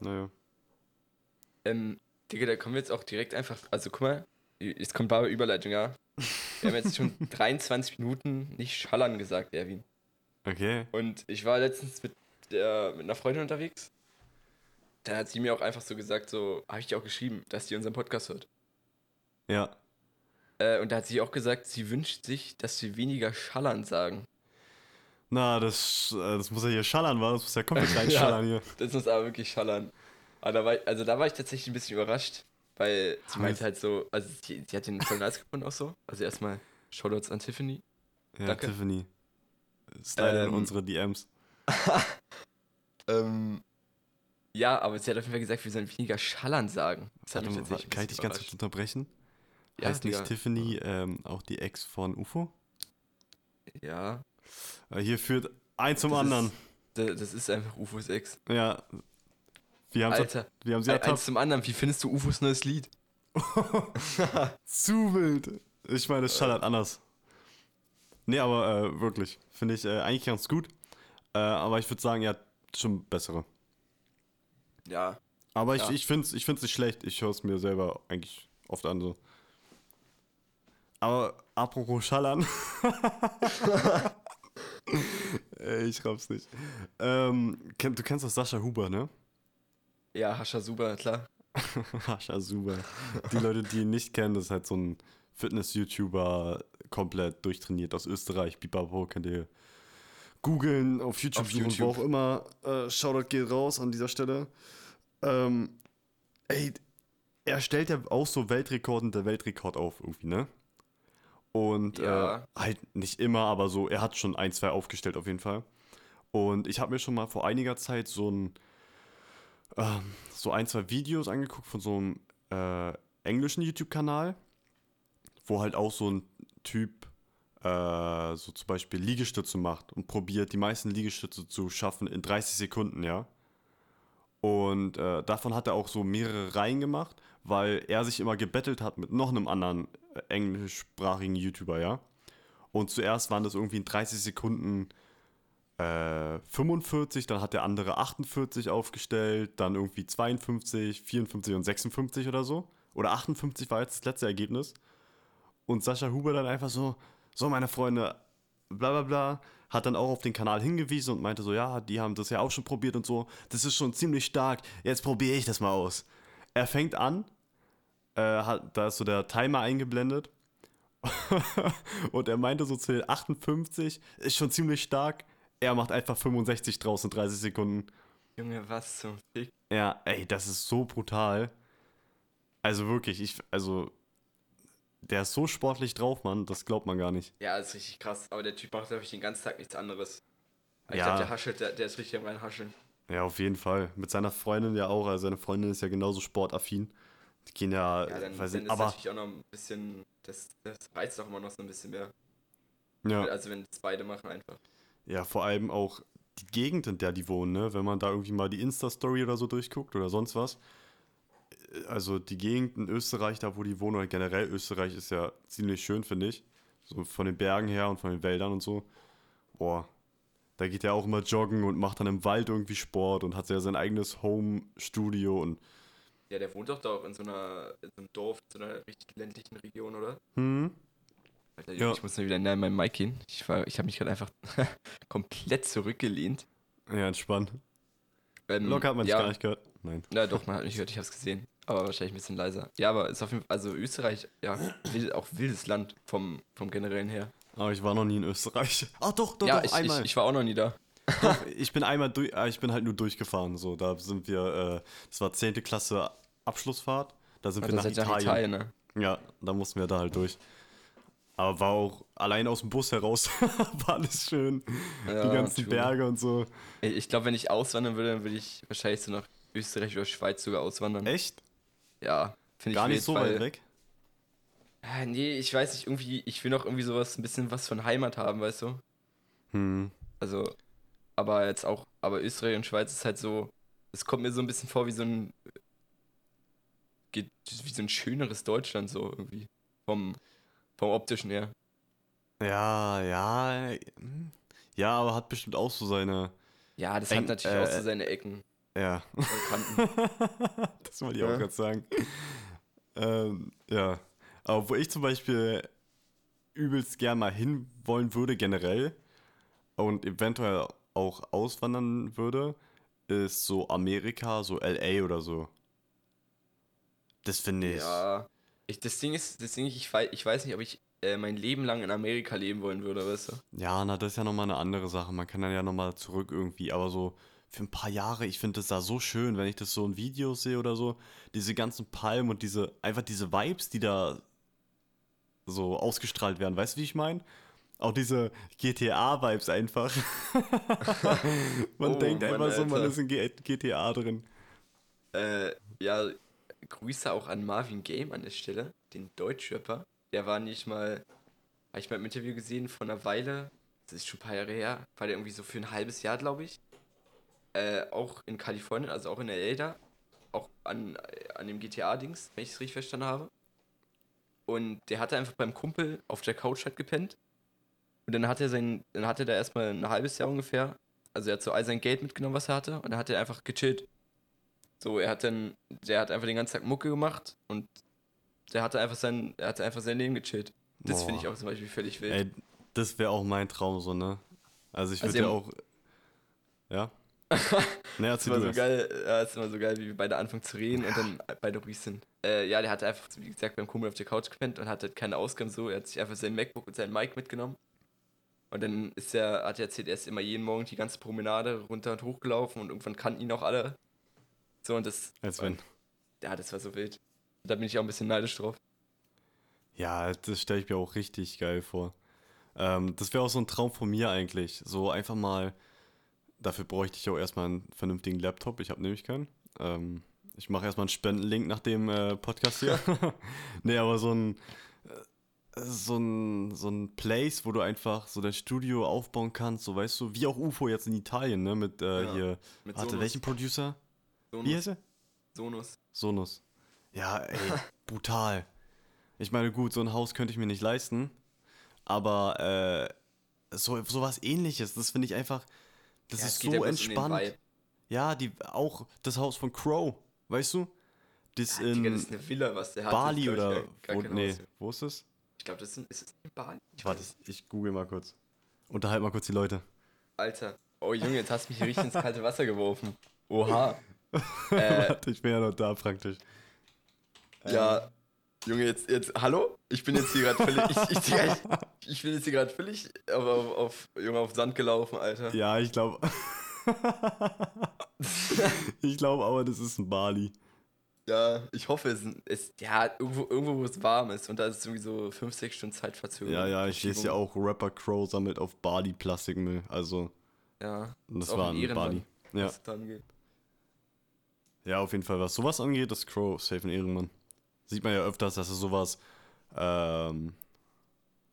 Naja. Ähm, Digga, da kommen wir jetzt auch direkt einfach. Also guck mal, jetzt kommt bare Überleitung, ja. Wir haben jetzt schon 23 Minuten nicht schallern gesagt, Erwin. Okay. Und ich war letztens mit, der, mit einer Freundin unterwegs. Da hat sie mir auch einfach so gesagt, so, habe ich dir auch geschrieben, dass sie unseren Podcast hört. Ja. Äh, und da hat sie auch gesagt, sie wünscht sich, dass wir weniger schallern sagen. Na, das, äh, das muss ja hier schallern, war. Das muss ja komplett reinschallern hier. Das muss aber wirklich schallern. Aber da war, ich- also da war ich tatsächlich ein bisschen überrascht, weil sie meinte halt so, also sie, sie hat den voll nice gefunden auch so. Also erstmal Shoutouts an Tiffany. Ja, Danke. Tiffany. Slide in Ähm, unsere DMs. Ähm, ja, aber sie hat auf jeden Fall gesagt, wir sollen weniger schallern sagen. Das hat mich mal, ein kann ich dich ganz kurz unterbrechen? Ja, heißt nicht Digga. Tiffany ähm, auch die Ex von UFO? Ja, Äh, hier führt eins zum Das ist- anderen. da- das ist einfach UFOs Ex. Ja. Wir haben, Alter, wir haben sie ein, eins zum anderen. Wie findest du UFOs neues Lied? Zu wild. Ich meine, es schallert anders. Nee, aber äh, wirklich. Finde ich äh, eigentlich ganz gut. Äh, aber ich würde sagen, ja, schon bessere. Ja, Aber ich, Ja. ich finde es ich find's nicht schlecht. Ich höre es mir selber eigentlich oft an so. Aber apropos Schallern. Ich raff's nicht. Ähm, du kennst doch Sascha Huber, ne? ja, Hascha super, klar. Hascha Super. Die Leute, die ihn nicht kennen, das ist halt so ein Fitness-YouTuber, komplett durchtrainiert aus Österreich. Bipapo könnt ihr googeln, auf YouTube Auf suchen, wo YouTube. auch immer. Äh, Shoutout geht raus an dieser Stelle. Ähm, ey, er stellt ja auch so Weltrekorden der Weltrekord auf irgendwie, ne? Und Ja. äh, halt nicht immer, aber so, er hat schon ein, zwei aufgestellt auf jeden Fall. Und ich habe mir schon mal vor einiger Zeit so ein, ähm, so ein, zwei Videos angeguckt von so einem äh, englischen YouTube-Kanal, wo halt auch so ein Typ äh, so zum Beispiel Liegestütze macht und probiert, die meisten Liegestütze zu schaffen in 30 Sekunden, ja. Und äh, davon hat er auch so mehrere Reihen gemacht, weil er sich immer gebettelt hat mit noch einem anderen äh, englischsprachigen YouTuber, ja. Und zuerst waren das irgendwie in 30 Sekunden äh, 45, dann hat der andere 48 aufgestellt, dann irgendwie 52, 54 und 56 oder so. Oder 58 war jetzt das letzte Ergebnis. Und Sascha Huber dann einfach so, so meine Freunde, bla bla bla, hat dann auch auf den Kanal hingewiesen und meinte so, ja, die haben das ja auch schon probiert und so, das ist schon ziemlich stark, jetzt probiere ich das mal aus. Er fängt an, äh, hat, da ist so der Timer eingeblendet und er meinte so zu den 58, ist schon ziemlich stark, er macht einfach 65 draus in 30 Sekunden. Junge, was zum Fick? Ja, ey, das ist so brutal. Also wirklich, ich, also, der ist so sportlich drauf, Mann, das glaubt man gar nicht. Ja, das ist richtig krass. Aber der Typ macht, glaube ich, den ganzen Tag nichts anderes. Ich Ja. glaube, der haschelt, der, der ist richtig am reinhascheln. Ja, auf jeden Fall. Mit seiner Freundin ja auch, also seine Freundin ist ja genauso sportaffin. Die gehen ja, Ja, dann, weiß dann nicht, ist aber, natürlich auch noch ein bisschen, das, das reizt auch immer noch so ein bisschen mehr. ja, Also wenn das beide machen einfach. ja, vor allem auch die Gegend, in der die wohnen, ne? Wenn man da irgendwie mal die Insta-Story oder so durchguckt oder sonst was. Also die Gegend in Österreich, da wo die wohnen, oder generell Österreich ist ja ziemlich schön, finde ich. So von den Bergen her und von den Wäldern und so. Boah, da geht er auch immer joggen und macht dann im Wald irgendwie Sport und hat ja sein eigenes Home-Studio und Ja, der wohnt doch da auch in so einer, in so einem Dorf, in so einer richtig ländlichen Region, oder? hm, Alter, Ja. Ich muss mal wieder näher an meinem Mic gehen. Ich, war- ich habe mich gerade einfach komplett zurückgelehnt. ja, entspannt. Ähm, Locker hat man es ja, gar nicht gehört. Nein. Na doch, man hat mich gehört, ich habe es gesehen. Aber wahrscheinlich ein bisschen leiser. Ja, aber ist auf jeden Fall, also Österreich, ja, wild, auch wildes Land vom, vom generellen her. Aber ich war noch nie in Österreich. Ah, doch, doch, ja, doch, ich, einmal. ich, ich war auch noch nie da. Doch, ich bin einmal durch, äh, ich bin halt nur durchgefahren. So, da sind wir, äh, das war 10. Klasse Abschlussfahrt. Da sind wir Also nach seid ihr Italien. nach Italien, ne? Ja, da mussten wir da halt durch. Aber war auch allein aus dem Bus heraus, war alles schön. Ja, Die ganzen true. Berge und so. Ich glaube, wenn ich auswandern würde, dann würde ich wahrscheinlich so nach Österreich oder Schweiz sogar auswandern. Echt? Ja, finde ich Gar nicht so weit weg? Ah, nee, ich weiß nicht, irgendwie, ich will noch irgendwie sowas, ein bisschen was von Heimat haben, weißt du? Hm. Also, aber jetzt auch, aber Österreich und Schweiz ist halt so, es kommt mir so ein bisschen vor wie so ein, geht wie so ein schöneres Deutschland so irgendwie, vom, vom optischen her. Ja, ja. hm. Ja, aber hat bestimmt auch so seine. Ja, das Eng- hat natürlich äh, auch so seine Ecken Ja, das wollte ich auch Ja. gerade sagen. Ähm, ja. Aber wo ich zum Beispiel übelst gern mal hin wollen würde, generell, und eventuell auch auswandern würde, ist so Amerika, so LA oder so. Das finde ich. Ja, ich, das Ding ist, das Ding ich weiß, ich weiß nicht, ob ich äh, mein Leben lang in Amerika leben wollen würde, weißt du? Ja, na, das ist ja nochmal eine andere Sache. Man kann dann ja nochmal zurück irgendwie, aber so für ein paar Jahre, ich finde das da so schön, wenn ich das so in Videos sehe oder so. Diese ganzen Palmen und diese, einfach diese Vibes, die da so ausgestrahlt werden. Weißt du, wie ich meine? Auch diese GTA-Vibes einfach. man Oh, denkt einfach so, man ist in GTA drin. Äh, ja, Grüße auch an Marvin Game an der Stelle, den Deutschrapper. Der war nicht mal, habe ich mal im Interview gesehen von einer Weile, das ist schon ein paar Jahre her, war der irgendwie so für ein halbes Jahr, glaube ich. Äh, auch in Kalifornien, also auch in LA da. Auch an, an dem GTA-Dings, wenn ich es richtig verstanden habe. Und der hatte einfach beim Kumpel auf der Couch halt gepennt. Und dann hat er sein, dann hatte der erstmal ein halbes Jahr ungefähr. Also er hat so all sein Geld mitgenommen, was er hatte, und dann hat er einfach gechillt. So, er hat dann, der hat einfach den ganzen Tag Mucke gemacht und der hatte einfach sein, er hatte einfach sein Leben gechillt. Das finde ich auch zum Beispiel völlig wild. Ey, das wäre auch mein Traum so, ne? Also ich Also würde ja ihr- auch. Ja? Das erzähl war du so das. geil, ja, das ist immer so geil, wie wir beide anfangen zu reden und dann beide ruhig sind. Äh, ja, der hatte einfach, wie gesagt, beim Kumpel auf der Couch gepennt und hatte keine Ausgaben so. Er hat sich einfach sein MacBook und sein Mic mitgenommen. Und dann ist er, hat er erzählt, er ist immer jeden Morgen die ganze Promenade runter und hochgelaufen und irgendwann kannten ihn auch alle. So, und das, Als wenn. ja, das war so wild. Da bin ich auch ein bisschen neidisch drauf. Ja, das stelle ich mir auch richtig geil vor. Ähm, das wäre auch so ein Traum von mir eigentlich. So einfach mal. Dafür bräuchte ich auch erstmal einen vernünftigen Laptop. Ich habe nämlich keinen. Ähm, ich mache erstmal einen Spendenlink nach dem äh, Podcast hier. nee, aber so ein. äh, So ein, so ein Place, wo du einfach so dein Studio aufbauen kannst, so weißt du, wie auch UFO jetzt in Italien, ne? Mit äh, Ja, hier. mit Warte, Sonos. welchen Producer? Wie Sonus. heißt er? Sonus. Sonos. Ja, ey, brutal. Ich meine, gut, so ein Haus könnte ich mir nicht leisten, aber äh, so sowas ähnliches, das finde ich einfach, das Ja, ist so ja entspannt. Ja, die auch das Haus von Crow, weißt du? Das Ja, in Digga, das ist eine Villa, was der hat. Bali das ist, oder ich, wo, nee, Haus. wo ist es? Ich glaube, das ist es in Bali? Ich Warte, ich, google mal kurz. Unterhalt mal kurz die Leute. Alter. Oh Junge, jetzt hast du mich hier richtig ins kalte Wasser geworfen. Oha. äh, ich bin ja noch da praktisch. ja. Junge, jetzt, jetzt, hallo? Ich bin jetzt hier gerade völlig, ich, ich, ich, ich bin jetzt hier gerade völlig auf, auf, auf, Junge, auf Sand gelaufen, Alter. Ja, ich glaube. ich glaube aber, das ist ein Bali. Ja, ich hoffe, es ist, ja, irgendwo, irgendwo, wo es warm ist und da ist es irgendwie so 5, 6 Stunden Zeitverzögerung. Ja, ja, ich lese ja auch, Rapper Crow sammelt auf Bali Plastikmüll. Also, Ja, das auch war ein. Bali. Ja. ja, auf jeden Fall, was sowas angeht, ist Crow safe ein Ehrenmann. Sieht man ja öfters, dass er sowas ähm,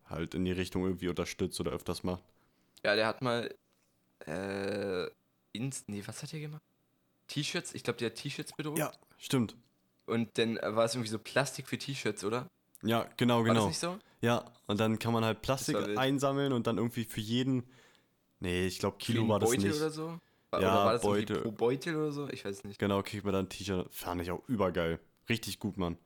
halt in die Richtung irgendwie unterstützt oder öfters macht. Ja, der hat mal, äh, ins, nee, was hat er gemacht? T-Shirts, ich glaube, der hat T-Shirts bedruckt. Ja, stimmt. Und dann war es irgendwie so Plastik für T-Shirts, oder? Ja, genau, War das genau. nicht so? Ja, und dann kann man halt Plastik einsammeln und dann irgendwie für jeden. Nee, ich glaube, Kilo war das Beutel nicht. oder so? Ja, oder war das Beutel. pro Beutel oder so? Ich weiß nicht. Genau, kriegt man dann ein T-Shirt. Fand ich auch übergeil. Richtig gut, Mann.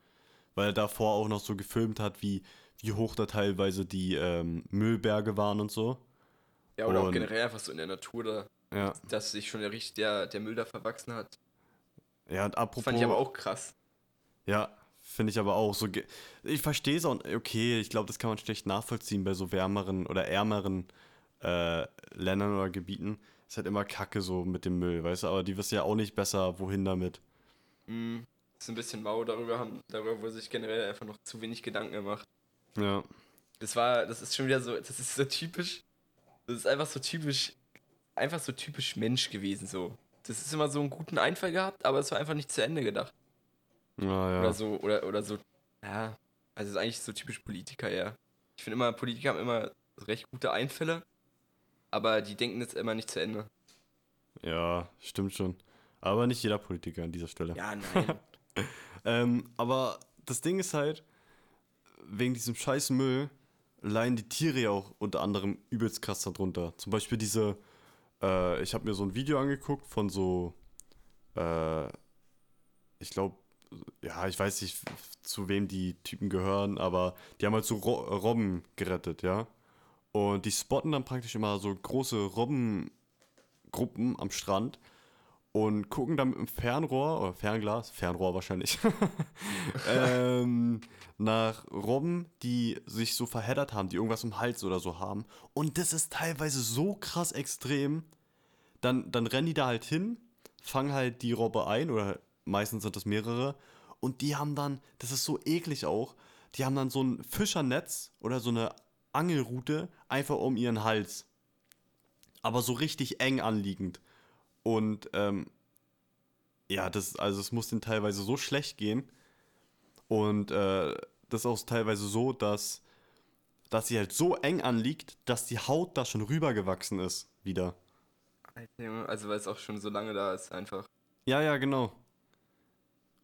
Weil er davor auch noch so gefilmt hat, wie, wie hoch da teilweise die ähm, Müllberge waren und so. Ja, oder auch Und- generell einfach so in der Natur da, Ja, dass sich schon der, der, der Müll da verwachsen hat. ja und apropos. fand ich aber auch krass. Ja, finde ich aber auch so. Ich verstehe es auch. Okay, ich glaube, das kann man schlecht nachvollziehen bei so wärmeren oder ärmeren äh, Ländern oder Gebieten. Ist halt immer kacke so mit dem Müll, weißt du? Aber die wissen ja auch nicht besser, wohin damit. Mhm. Ist ein bisschen mau, darüber haben, darüber wurde sich generell einfach noch zu wenig Gedanken gemacht. Ja. Das war, das ist schon wieder so, das ist so typisch, das ist einfach so typisch, einfach so typisch Mensch gewesen so. Das ist immer so einen guten Einfall gehabt, aber es war einfach nicht zu Ende gedacht. Ja, ja. Oder so, oder, oder so, ja, also es ist eigentlich so typisch Politiker, ja. Ich finde immer, Politiker haben immer recht gute Einfälle, aber die denken jetzt immer nicht zu Ende. Ja, stimmt schon. Aber nicht jeder Politiker an dieser Stelle. Ja, nein. Ähm, aber das Ding ist halt, wegen diesem scheiß Müll leiden die Tiere ja auch unter anderem übelst krass darunter. Zum Beispiel diese, äh, ich habe mir so ein Video angeguckt von so, äh, ich glaube, ja, ich weiß nicht, zu wem die Typen gehören, aber die haben halt so Ro Robben gerettet, ja. Und die spotten dann praktisch immer so große Robbengruppen am Strand und gucken dann mit dem Fernrohr, oder Fernglas, Fernrohr wahrscheinlich, ähm, nach Robben, die sich so verheddert haben, die irgendwas im Hals oder so haben. Und das ist teilweise so krass extrem. Dann, dann rennen die da halt hin, fangen halt die Robbe ein, oder meistens sind das mehrere, und die haben dann, das ist so eklig auch, die haben dann so ein Fischernetz oder so eine Angelrute einfach um ihren Hals. Aber so richtig eng anliegend. Und ähm, ja, das, also es muss denen teilweise so schlecht gehen. Und äh, das ist auch teilweise so, dass, dass sie halt so eng anliegt, dass die Haut da schon rübergewachsen ist wieder. Also weil es auch schon so lange da ist, einfach. Ja, ja, genau.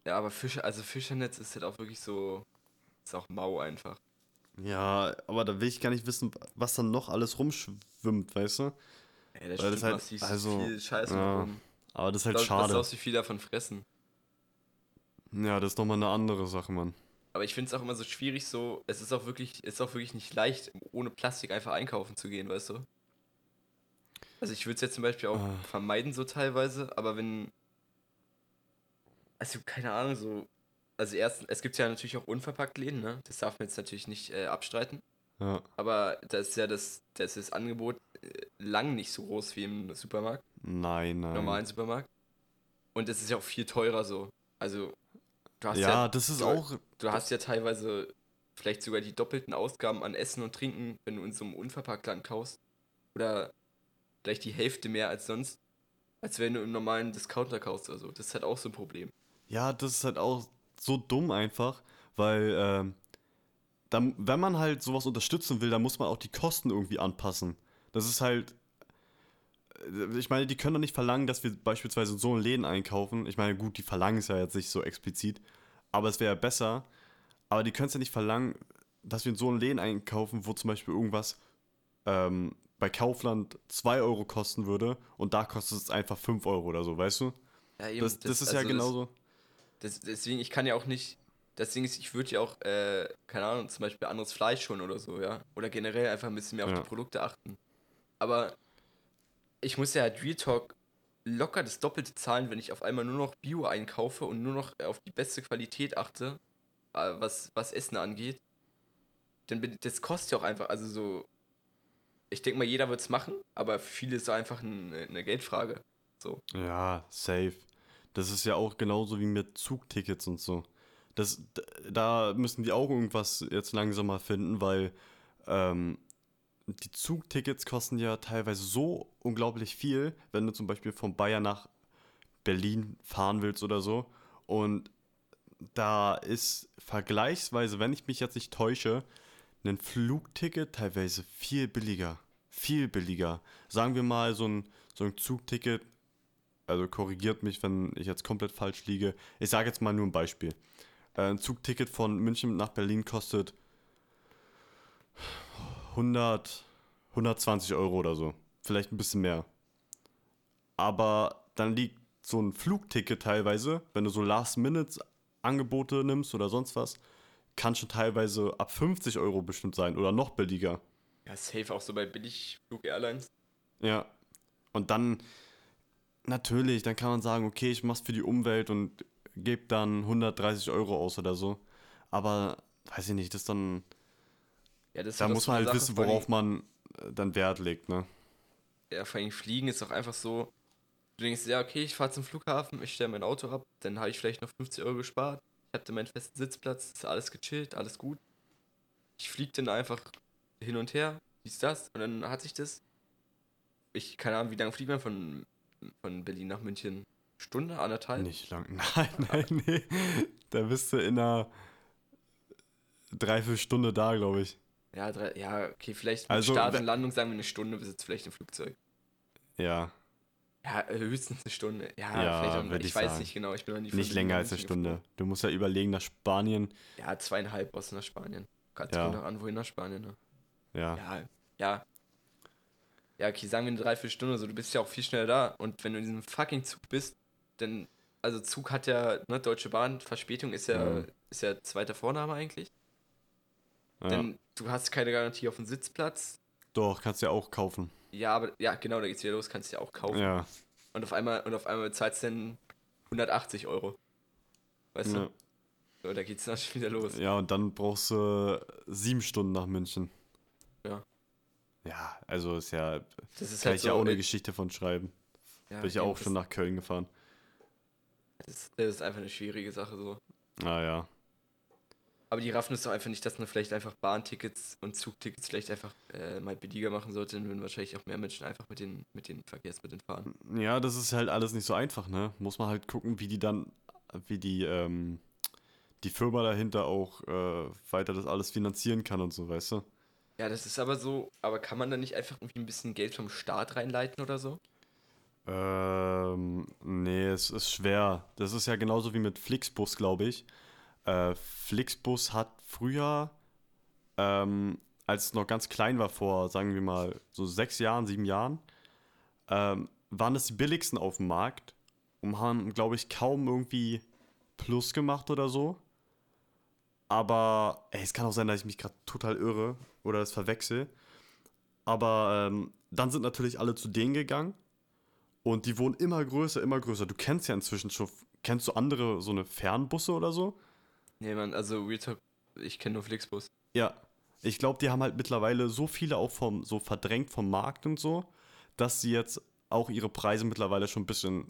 Ja, aber Fische, also Fischernetz ist halt auch wirklich so, ist auch mau einfach. Ja, aber da will ich gar nicht wissen, was dann noch alles rumschwimmt, weißt du? Ey, da Weil das halt- massiv also, viel Scheiße ja, rum. Aber das ist halt Das, das ist schade. auch wie viel davon fressen. Ja, das ist nochmal eine andere Sache, Mann. Aber ich finde es auch immer so schwierig, so, es ist auch wirklich, es ist auch wirklich nicht leicht, ohne Plastik einfach einkaufen zu gehen, weißt du? Also ich würde es jetzt zum Beispiel auch Ah. vermeiden, so teilweise, aber wenn. Also, keine Ahnung, so. Also erstens, es gibt ja natürlich auch unverpackt Läden, ne? Das darf man jetzt natürlich nicht äh, abstreiten. Ja. Aber da ist ja das, das, ist das Angebot lang nicht so groß wie im Supermarkt, Nein, nein. normalen Supermarkt. Und es ist ja auch viel teurer so. Also, du hast ja, Ja, das ist du- auch. du hast ja teilweise vielleicht sogar die doppelten Ausgaben an Essen und Trinken, wenn du in so einem Unverpacktland kaufst. Oder vielleicht die Hälfte mehr als sonst, als wenn du im normalen Discounter kaufst oder so. Das ist halt auch so ein Problem. Ja, das ist halt auch so dumm einfach, weil ähm, dann, wenn man halt sowas unterstützen will, dann muss man auch die Kosten irgendwie anpassen. Das ist halt. äh, Ich meine, die können doch nicht verlangen, dass wir beispielsweise in so Läden einkaufen. Ich meine, gut, die verlangen es ja jetzt nicht so explizit, aber es wäre ja besser. Aber die können es ja nicht verlangen, dass wir in so Läden einkaufen, wo zum Beispiel irgendwas ähm, bei Kaufland 2 Euro kosten würde und da kostet es einfach 5 Euro oder so, weißt du? Ja, eben, Das, das, ist ja also genauso. Das, deswegen, ich kann ja auch nicht. Deswegen ist, ich würde ja auch, äh, keine Ahnung, zum Beispiel anderes Fleisch schon oder so, ja. Oder generell einfach ein bisschen mehr auf Ja. die Produkte achten. Aber ich muss ja halt Real Talk locker das Doppelte zahlen, wenn ich auf einmal nur noch Bio einkaufe und nur noch auf die beste Qualität achte, äh, was, was Essen angeht. Bin, das kostet ja auch einfach, also so. Ich denke mal, jeder wird es machen, aber für viele ist es einfach eine, eine Geldfrage. So. Ja, safe. Das ist ja auch genauso wie mit Zugtickets und so. Das, da müssen die auch irgendwas jetzt langsam mal finden, weil ähm, die Zugtickets kosten ja teilweise so unglaublich viel, wenn du zum Beispiel von Bayern nach Berlin fahren willst oder so. Und da ist vergleichsweise, wenn ich mich jetzt nicht täusche, ein Flugticket teilweise viel billiger. Viel billiger. Sagen wir mal, so ein, so ein Zugticket, also korrigiert mich, wenn ich jetzt komplett falsch liege. Ich sage jetzt mal nur ein Beispiel. Ein Zugticket von München nach Berlin kostet 100, 120 Euro oder so. Vielleicht ein bisschen mehr. Aber dann liegt so ein Flugticket teilweise, wenn du so Last-Minute-Angebote nimmst oder sonst was, kann schon teilweise ab 50 Euro bestimmt sein oder noch billiger. Ja, safe auch so bei Billigflug-Airlines. Ja. Und dann, natürlich, dann kann man sagen, okay, ich mach's für die Umwelt und gebe dann 130 Euro aus oder so. Aber, weiß ich nicht, das dann, Ja, da muss man halt Sache, wissen, worauf man äh, dann Wert legt, ne? Ja, vor allem Fliegen ist doch einfach so. Du denkst, ja, okay, ich fahre zum Flughafen, ich stelle mein Auto ab, dann habe ich vielleicht noch 50 Euro gespart. Ich hatte meinen festen Sitzplatz, ist alles gechillt, alles gut. Ich fliege dann einfach hin und her, dies, das, und dann hat sich das. Ich, keine Ahnung, wie lange fliegt man von, von Berlin nach München? Stunde, anderthalb? Nicht lang. Nein, nein, nee. Da bist du in einer Dreiviertelstunde da, glaube ich. Ja, drei, ja, okay, vielleicht Also, Start und Landung sagen wir eine Stunde, bis jetzt vielleicht im Flugzeug. Ja, Ja, äh, höchstens eine Stunde. Ja, Ja, vielleicht auch, ich, ich weiß sagen. nicht genau, ich bin noch nie nicht länger als eine Stunde. geflogen. Du musst ja überlegen, nach Spanien. Ja, zweieinhalb du nach Spanien. Kommt Ja. ja. noch an, wohin nach Spanien, ne? Ja. Ja, ja. Ja, okay, sagen wir eine Dreiviertelstunde, so, du bist ja auch viel schneller da. Und wenn du in diesem fucking Zug bist, dann, also Zug hat ja, ne, Deutsche Bahn, Verspätung ist ja, Mhm. ist ja zweiter Vorname eigentlich. Ja. Denn du hast keine Garantie auf den Sitzplatz. Doch, kannst du ja auch kaufen. Ja, aber, ja, genau, da geht's wieder los, kannst du ja auch kaufen. Ja. Und auf einmal, und auf einmal zahlst du dann 180 Euro. Weißt Ja. du? So, da geht's dann schon wieder los. ja, und dann brauchst du sieben Stunden nach München. Ja. Ja, also ist ja. Das ist Kann halt ich so, ja auch eine äh, Geschichte von schreiben. ja, Bin ich ja eben, auch schon nach Köln gefahren. Das, das ist einfach eine schwierige Sache so. Ah ja. Aber die raffen es doch einfach nicht, dass man vielleicht einfach Bahntickets und Zugtickets vielleicht einfach äh, mal billiger machen sollte, dann würden wahrscheinlich auch mehr Menschen einfach mit den, mit den Verkehrsmitteln fahren. Ja, das ist halt alles nicht so einfach, ne? Muss man halt gucken, wie die dann, wie die, ähm, die Firma dahinter auch äh, weiter das alles finanzieren kann und so, weißt du? Ja, das ist aber so, aber kann man da nicht einfach irgendwie ein bisschen Geld vom Staat reinleiten oder so? Ähm, nee, es ist schwer. Das ist ja genauso wie mit Flixbus, glaube ich. Äh, Flixbus hat früher, ähm, als es noch ganz klein war, vor, sagen wir mal, so sechs Jahren, sieben Jahren, ähm, waren es die billigsten auf dem Markt und haben, glaube ich, kaum irgendwie Plus gemacht oder so. Aber, ey, es kann auch sein, dass ich mich gerade total irre oder es verwechsel. Aber ähm, dann sind natürlich alle zu denen gegangen und die wurden immer größer, immer größer. Du kennst ja inzwischen schon, kennst du andere so eine Fernbusse oder so? Nee, Mann, also Real Talk, ich kenne nur Flixbus. Ja, ich glaube, die haben halt mittlerweile so viele auch vom, so verdrängt vom Markt und so, dass sie jetzt auch ihre Preise mittlerweile schon ein bisschen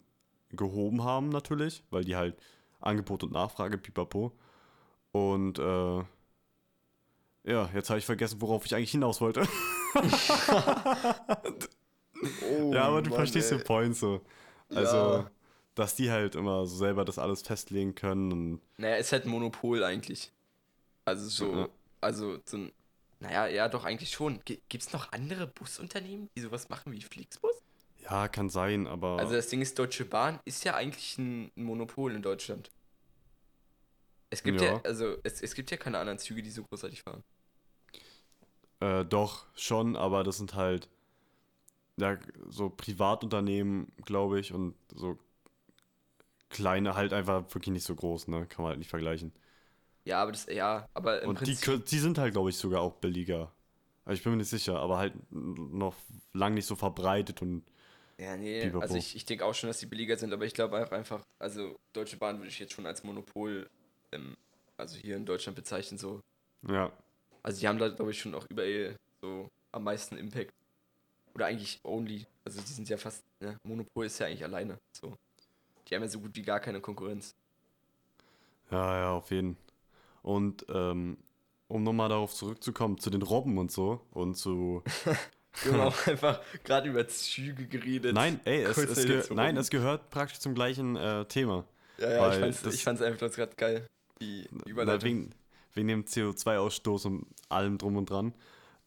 gehoben haben, natürlich, weil die halt Angebot und Nachfrage, pipapo. Und äh, ja, jetzt habe ich vergessen, worauf ich eigentlich hinaus wollte. Oh, ja, aber du Mann, verstehst ey. den Point so. Also, Ja. Dass die halt immer so selber das alles festlegen können und Naja, ist halt ein Monopol eigentlich. Also so, Ja. also so ein, naja, ja doch eigentlich schon. G gibt's noch andere Busunternehmen, die sowas machen wie Flixbus? ja, kann sein, aber Also das Ding ist, Deutsche Bahn ist ja eigentlich ein, ein Monopol in Deutschland. Es gibt ja, Ja. also es, es gibt ja keine anderen Züge, die so großartig fahren. Äh, doch, schon, aber das sind halt ja, so Privatunternehmen, glaube ich, und so kleine, halt einfach wirklich nicht so groß, ne? Kann man halt nicht vergleichen. Ja, aber das, ja, aber im und die, Prinzip, kö- die sind halt, glaube ich, sogar auch billiger. Also ich bin mir nicht sicher, aber halt noch lang nicht so verbreitet und ja, nee, Pipapo. also ich, ich denke auch schon, dass die billiger sind, aber ich glaube auch einfach, also Deutsche Bahn würde ich jetzt schon als Monopol, ähm, also hier in Deutschland bezeichnen, so. ja. Also die haben da, glaube ich, schon auch überall so am meisten Impact. Oder eigentlich only. Also die sind ja fast, ne? Monopol ist ja eigentlich alleine. So. Die haben ja so gut wie gar keine Konkurrenz. Ja, ja, auf jeden. Und ähm, um nochmal darauf zurückzukommen, zu den Robben und so und zu. Wir haben auch einfach gerade über Züge geredet. Nein, ey, es, es, zu nein, es gehört praktisch zum gleichen äh, Thema. Ja, ja, ich fand's, das- ich fand's einfach gerade geil. Die Überleitung. wegen, wegen dem CO2-Ausstoß und allem drum und dran,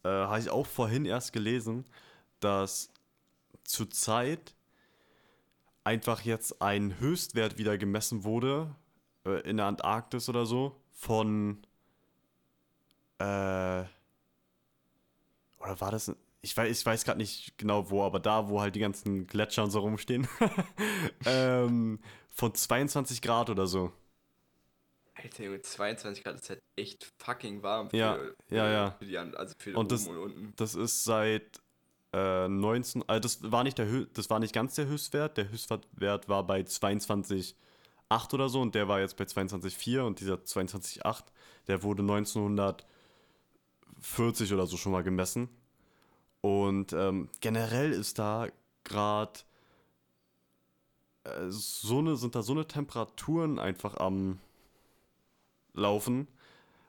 äh, habe ich auch vorhin erst gelesen, dass zurzeit einfach jetzt ein Höchstwert wieder gemessen wurde äh, in der Antarktis oder so von äh, oder war das ich weiß, ich weiß gerade nicht genau wo, aber da, wo halt die ganzen Gletscher und so rumstehen, ähm, von 22 Grad oder so. Alter, Junge, 22 Grad ist halt echt fucking warm. Für, Ja, ja, ja. Für die, also für Und oben das- und unten. Das ist seit äh, 19, also das war nicht der das war nicht ganz der Höchstwert. Der Höchstwert war bei 22,8 oder so und der war jetzt bei 22,4 und dieser 22,8, der wurde 1940 oder so schon mal gemessen. Und ähm, generell ist da gerade äh, so eine, sind da so eine Temperaturen einfach am Laufen.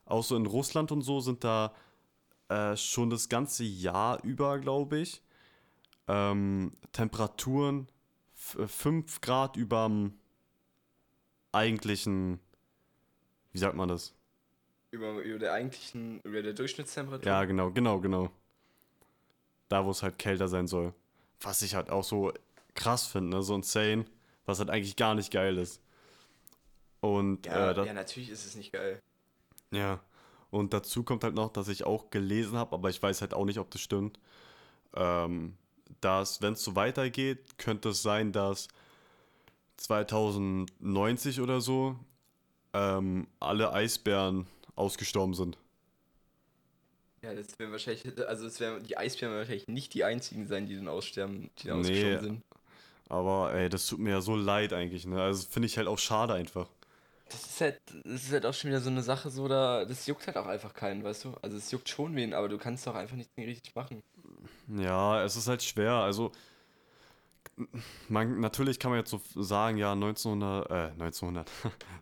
Auch so in Russland und so sind da äh, schon das ganze Jahr über, glaube ich, ähm, Temperaturen 5 Grad überm eigentlichen, wie sagt man das? Über, über der eigentlichen, über der Durchschnittstemperatur. Ja, genau, genau, genau. Da, wo es halt kälter sein soll. Was ich halt auch so krass finde, ne? so insane, was halt eigentlich gar nicht geil ist. Und Ja, äh, ja, natürlich ist es nicht geil. Ja, und dazu kommt halt noch, dass ich auch gelesen habe, aber ich weiß halt auch nicht, ob das stimmt, ähm, dass, wenn es so weitergeht, könnte es sein, dass 2090 oder so ähm, alle Eisbären ausgestorben sind. Ja, das wäre wahrscheinlich, also es wären die Eisbären werden wahrscheinlich nicht die einzigen sein, die dann aussterben, die dann Nee. ausgestorben sind. Aber ey, das tut mir ja so leid eigentlich, ne? Also finde ich halt auch schade einfach. Das ist halt, das ist halt auch schon wieder so eine Sache, so da, das juckt halt auch einfach keinen, weißt du? Also es juckt schon wen, aber du kannst doch einfach nichts richtig machen. Ja, es ist halt schwer. Also, man, natürlich kann man jetzt so sagen, ja, 1900, äh, 1900,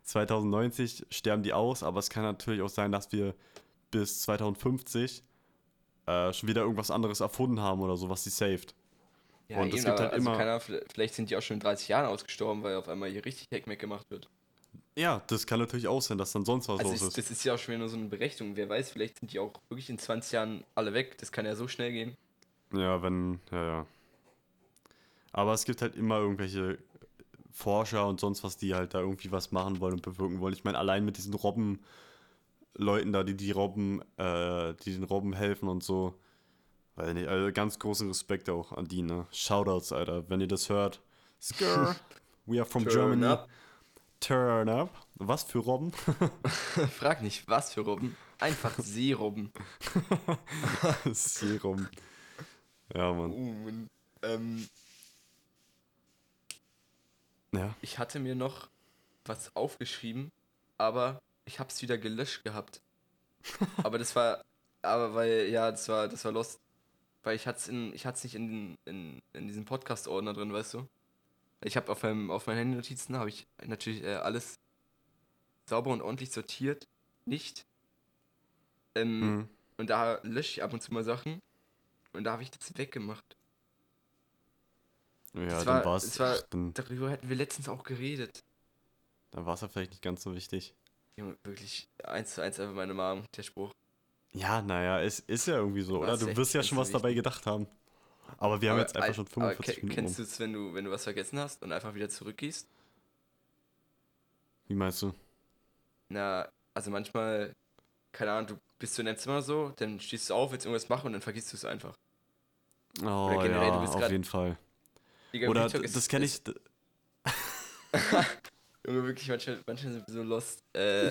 2090 sterben die aus, aber es kann natürlich auch sein, dass wir bis 2050 äh, schon wieder irgendwas anderes erfunden haben oder so, was sie saved. Ja, Und es eben, gibt aber, halt also immer- keiner, vielleicht sind die auch schon in 30 Jahren ausgestorben, weil auf einmal hier richtig Heckmeck gemacht wird. Ja, das kann natürlich auch sein, dass dann sonst was Also los ist, das ist ja auch schon wieder nur so eine Berechnung. Wer weiß, vielleicht sind die auch wirklich in 20 Jahren alle weg. Das kann ja so schnell gehen. Ja, wenn, ja, ja. Aber es gibt halt immer irgendwelche Forscher und sonst was, die halt da irgendwie was machen wollen und bewirken wollen. Ich meine, allein mit diesen Robben-Leuten da, die die Robben, äh, die den Robben helfen und so. Weil nicht, also ganz großen Respekt auch an die, ne? Shoutouts, Alter, wenn ihr das hört. Skrr, we are from Turn Germany. up. Turn up. Was für Robben? Frag nicht, was für Robben. Einfach Seerobben. Serum. Ja, Mann. Uh. Ähm, Ja. ich hatte mir noch was aufgeschrieben, aber ich hab's wieder gelöscht gehabt. aber das war, aber weil, ja, das war, das war lost. Weil ich hat's in, ich hat's nicht in, in, in diesem Podcast-Ordner drin, weißt du? Ich habe auf meinem, auf meinen Handy-Notizen habe ich natürlich äh, alles sauber und ordentlich sortiert. Nicht. Ähm, Mhm. Und da lösche ich ab und zu mal Sachen. Und da habe ich das weggemacht. Ja, Das dann war- es Darüber hätten wir letztens auch geredet. dann war es ja vielleicht nicht ganz so wichtig. Junge, wirklich eins zu eins einfach meine Mom, der Spruch. Ja, naja, es ist ja irgendwie so, oder? Du wirst ja schon was dabei gedacht haben. Aber wir haben Aber jetzt einfach ein- schon aber 45 ke- Minuten. Kennst du es, wenn du, wenn du was vergessen hast und einfach wieder zurückgehst? Wie meinst du? Na, also manchmal, keine Ahnung, du bist so in deinem Zimmer so, dann stehst du auf, willst irgendwas machen und dann vergisst du es einfach. Oh, generell, ja, auf jeden Fall. Digga, Oder ist- das kenne ich. Junge, wirklich, manchmal, manchmal sind wir so lost. Äh,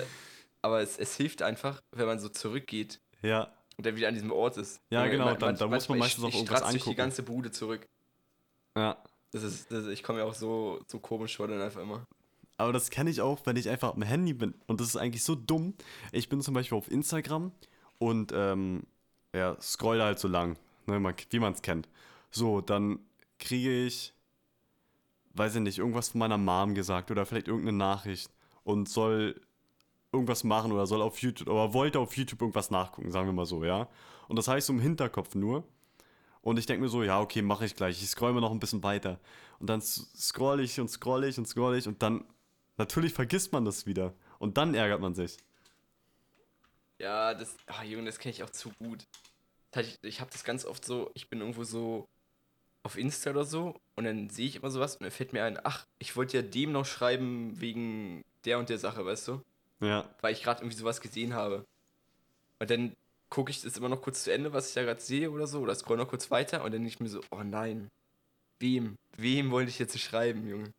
aber es, es hilft einfach, wenn man so zurückgeht Ja, und dann wieder an diesem Ort ist. Ja, Junge, genau, man- dann- da muss man manchmal, meistens auch ich, ich irgendwas stratz durch die angucken. ganze Bude zurück. ja. Das ist, das ist, ich komme mir auch so, so komisch vor dann einfach immer. Aber das kenne ich auch, wenn ich einfach am Handy bin. Und das ist eigentlich so dumm. Ich bin zum Beispiel auf Instagram und ähm, ja, scroll halt so lang, ne, wie man es kennt. So, dann kriege ich, weiß ich nicht, irgendwas von meiner Mom gesagt oder vielleicht irgendeine Nachricht und soll irgendwas machen oder soll auf YouTube, oder wollte auf YouTube irgendwas nachgucken, sagen wir mal so, ja. Und das heißt so im Hinterkopf nur. Und ich denke mir so, ja, okay, mache ich gleich. Ich scroll mir noch ein bisschen weiter. Und dann scroll ich und scroll ich und scroll ich und dann, natürlich vergisst man das wieder. Und dann ärgert man sich. Ja, das, ah, Junge, das kenne ich auch zu gut. Ich, ich habe das ganz oft so, ich bin irgendwo so auf Insta oder so und dann sehe ich immer sowas und dann fällt mir ein, ach, ich wollte ja dem noch schreiben wegen der und der Sache, weißt du? Ja, Weil ich gerade irgendwie sowas gesehen habe. Und dann gucke ich das immer noch kurz zu Ende, was ich da gerade sehe oder so, oder scroll noch kurz weiter und dann denke ich mir so, oh nein, wem, wem wollte ich jetzt schreiben, Junge?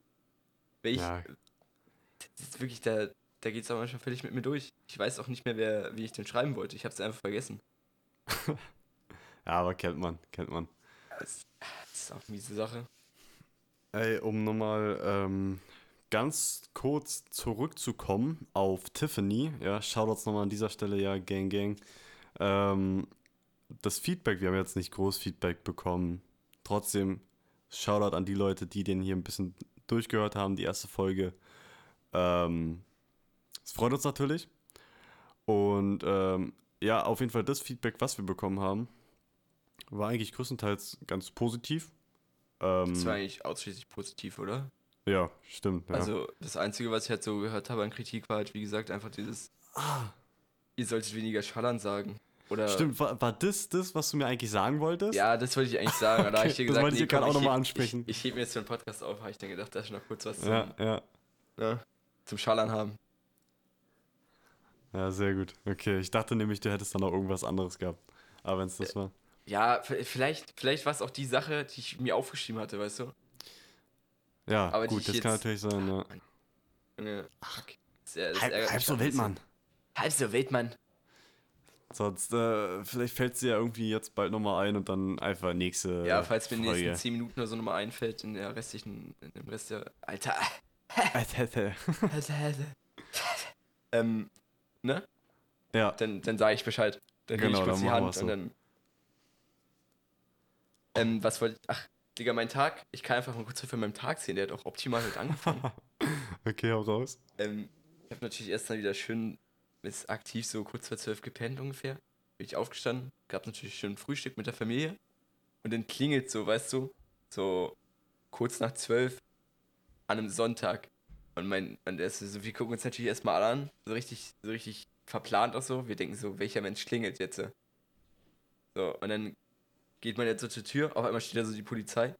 Welch, ja, das ist wirklich, da, da geht es auch manchmal völlig mit mir durch. Ich weiß auch nicht mehr, wer, wie ich den schreiben wollte. Ich habe es einfach vergessen. ja, aber kennt man, kennt man. Das, das ist auch eine miese Sache. Ey, um nochmal ähm, ganz kurz zurückzukommen auf Tiffany, ja, Shoutouts nochmal an dieser Stelle, ja, Gang, Gang. Ähm, das Feedback, wir haben jetzt nicht groß Feedback bekommen. Trotzdem, Shoutout an die Leute, die den hier ein bisschen durchgehört haben, die erste Folge. Ähm, es freut uns natürlich. Und ähm, ja, auf jeden Fall das Feedback, was wir bekommen haben, war eigentlich größtenteils ganz positiv. Ähm, Das war eigentlich ausschließlich positiv, oder? Ja, stimmt. Ja. Also, das Einzige, was ich halt so gehört habe an Kritik, war halt, wie gesagt, einfach dieses, ah, ihr solltet weniger Schallern sagen. Oder, stimmt, war, war das das, was du mir eigentlich sagen wolltest? Ja, das wollte ich eigentlich sagen. aber Da ich dir Okay, das gesagt, wollte ich dir gerade auch noch mal heb- ansprechen. Ich, ich hebe mir jetzt für den Podcast auf, habe ich dann gedacht, dass ich noch kurz was zum, ja, ja. ne, zum Schallern haben. Ja, sehr gut. Okay, ich dachte nämlich, du hättest dann noch irgendwas anderes gehabt. Aber wenn es das war. Ja, vielleicht, vielleicht war es auch die Sache, die ich mir aufgeschrieben hatte, weißt du? Ja, aber gut, das kann jetzt- natürlich sein, ja. Fuck. Das, äh, das Halb, halb so schon ein wild, bisschen. Mann. Halb so wild, Mann. Sonst, äh, vielleicht fällt sie ja irgendwie jetzt bald nochmal ein und dann einfach nächste. Ja, falls mir in den nächsten 10 Minuten oder so nochmal einfällt, in der restlichen, in dem Rest der. Alter. ähm, ne? ja, Dann, dann sage ich Bescheid. Dann nehme Genau, ich kurz dann die Hand so. und dann. Ähm, was wollte ich. Ach, Digga, mein Tag. Ich kann einfach mal kurz von meinem Tag sehen. Der hat auch optimal heute angefangen. okay, hau raus. ähm, ich habe natürlich erst mal wieder schön bis aktiv so kurz vor zwölf gepennt ungefähr. Bin ich aufgestanden, gab natürlich schön Frühstück mit der Familie. Und dann klingelt so, weißt du, so kurz nach zwölf an einem Sonntag. Und mein, und ist so, wir gucken uns natürlich erstmal alle an, so richtig, so richtig verplant auch so. Wir denken so, welcher Mensch klingelt jetzt? So, und dann geht man jetzt so zur Tür, auf einmal steht da so die Polizei.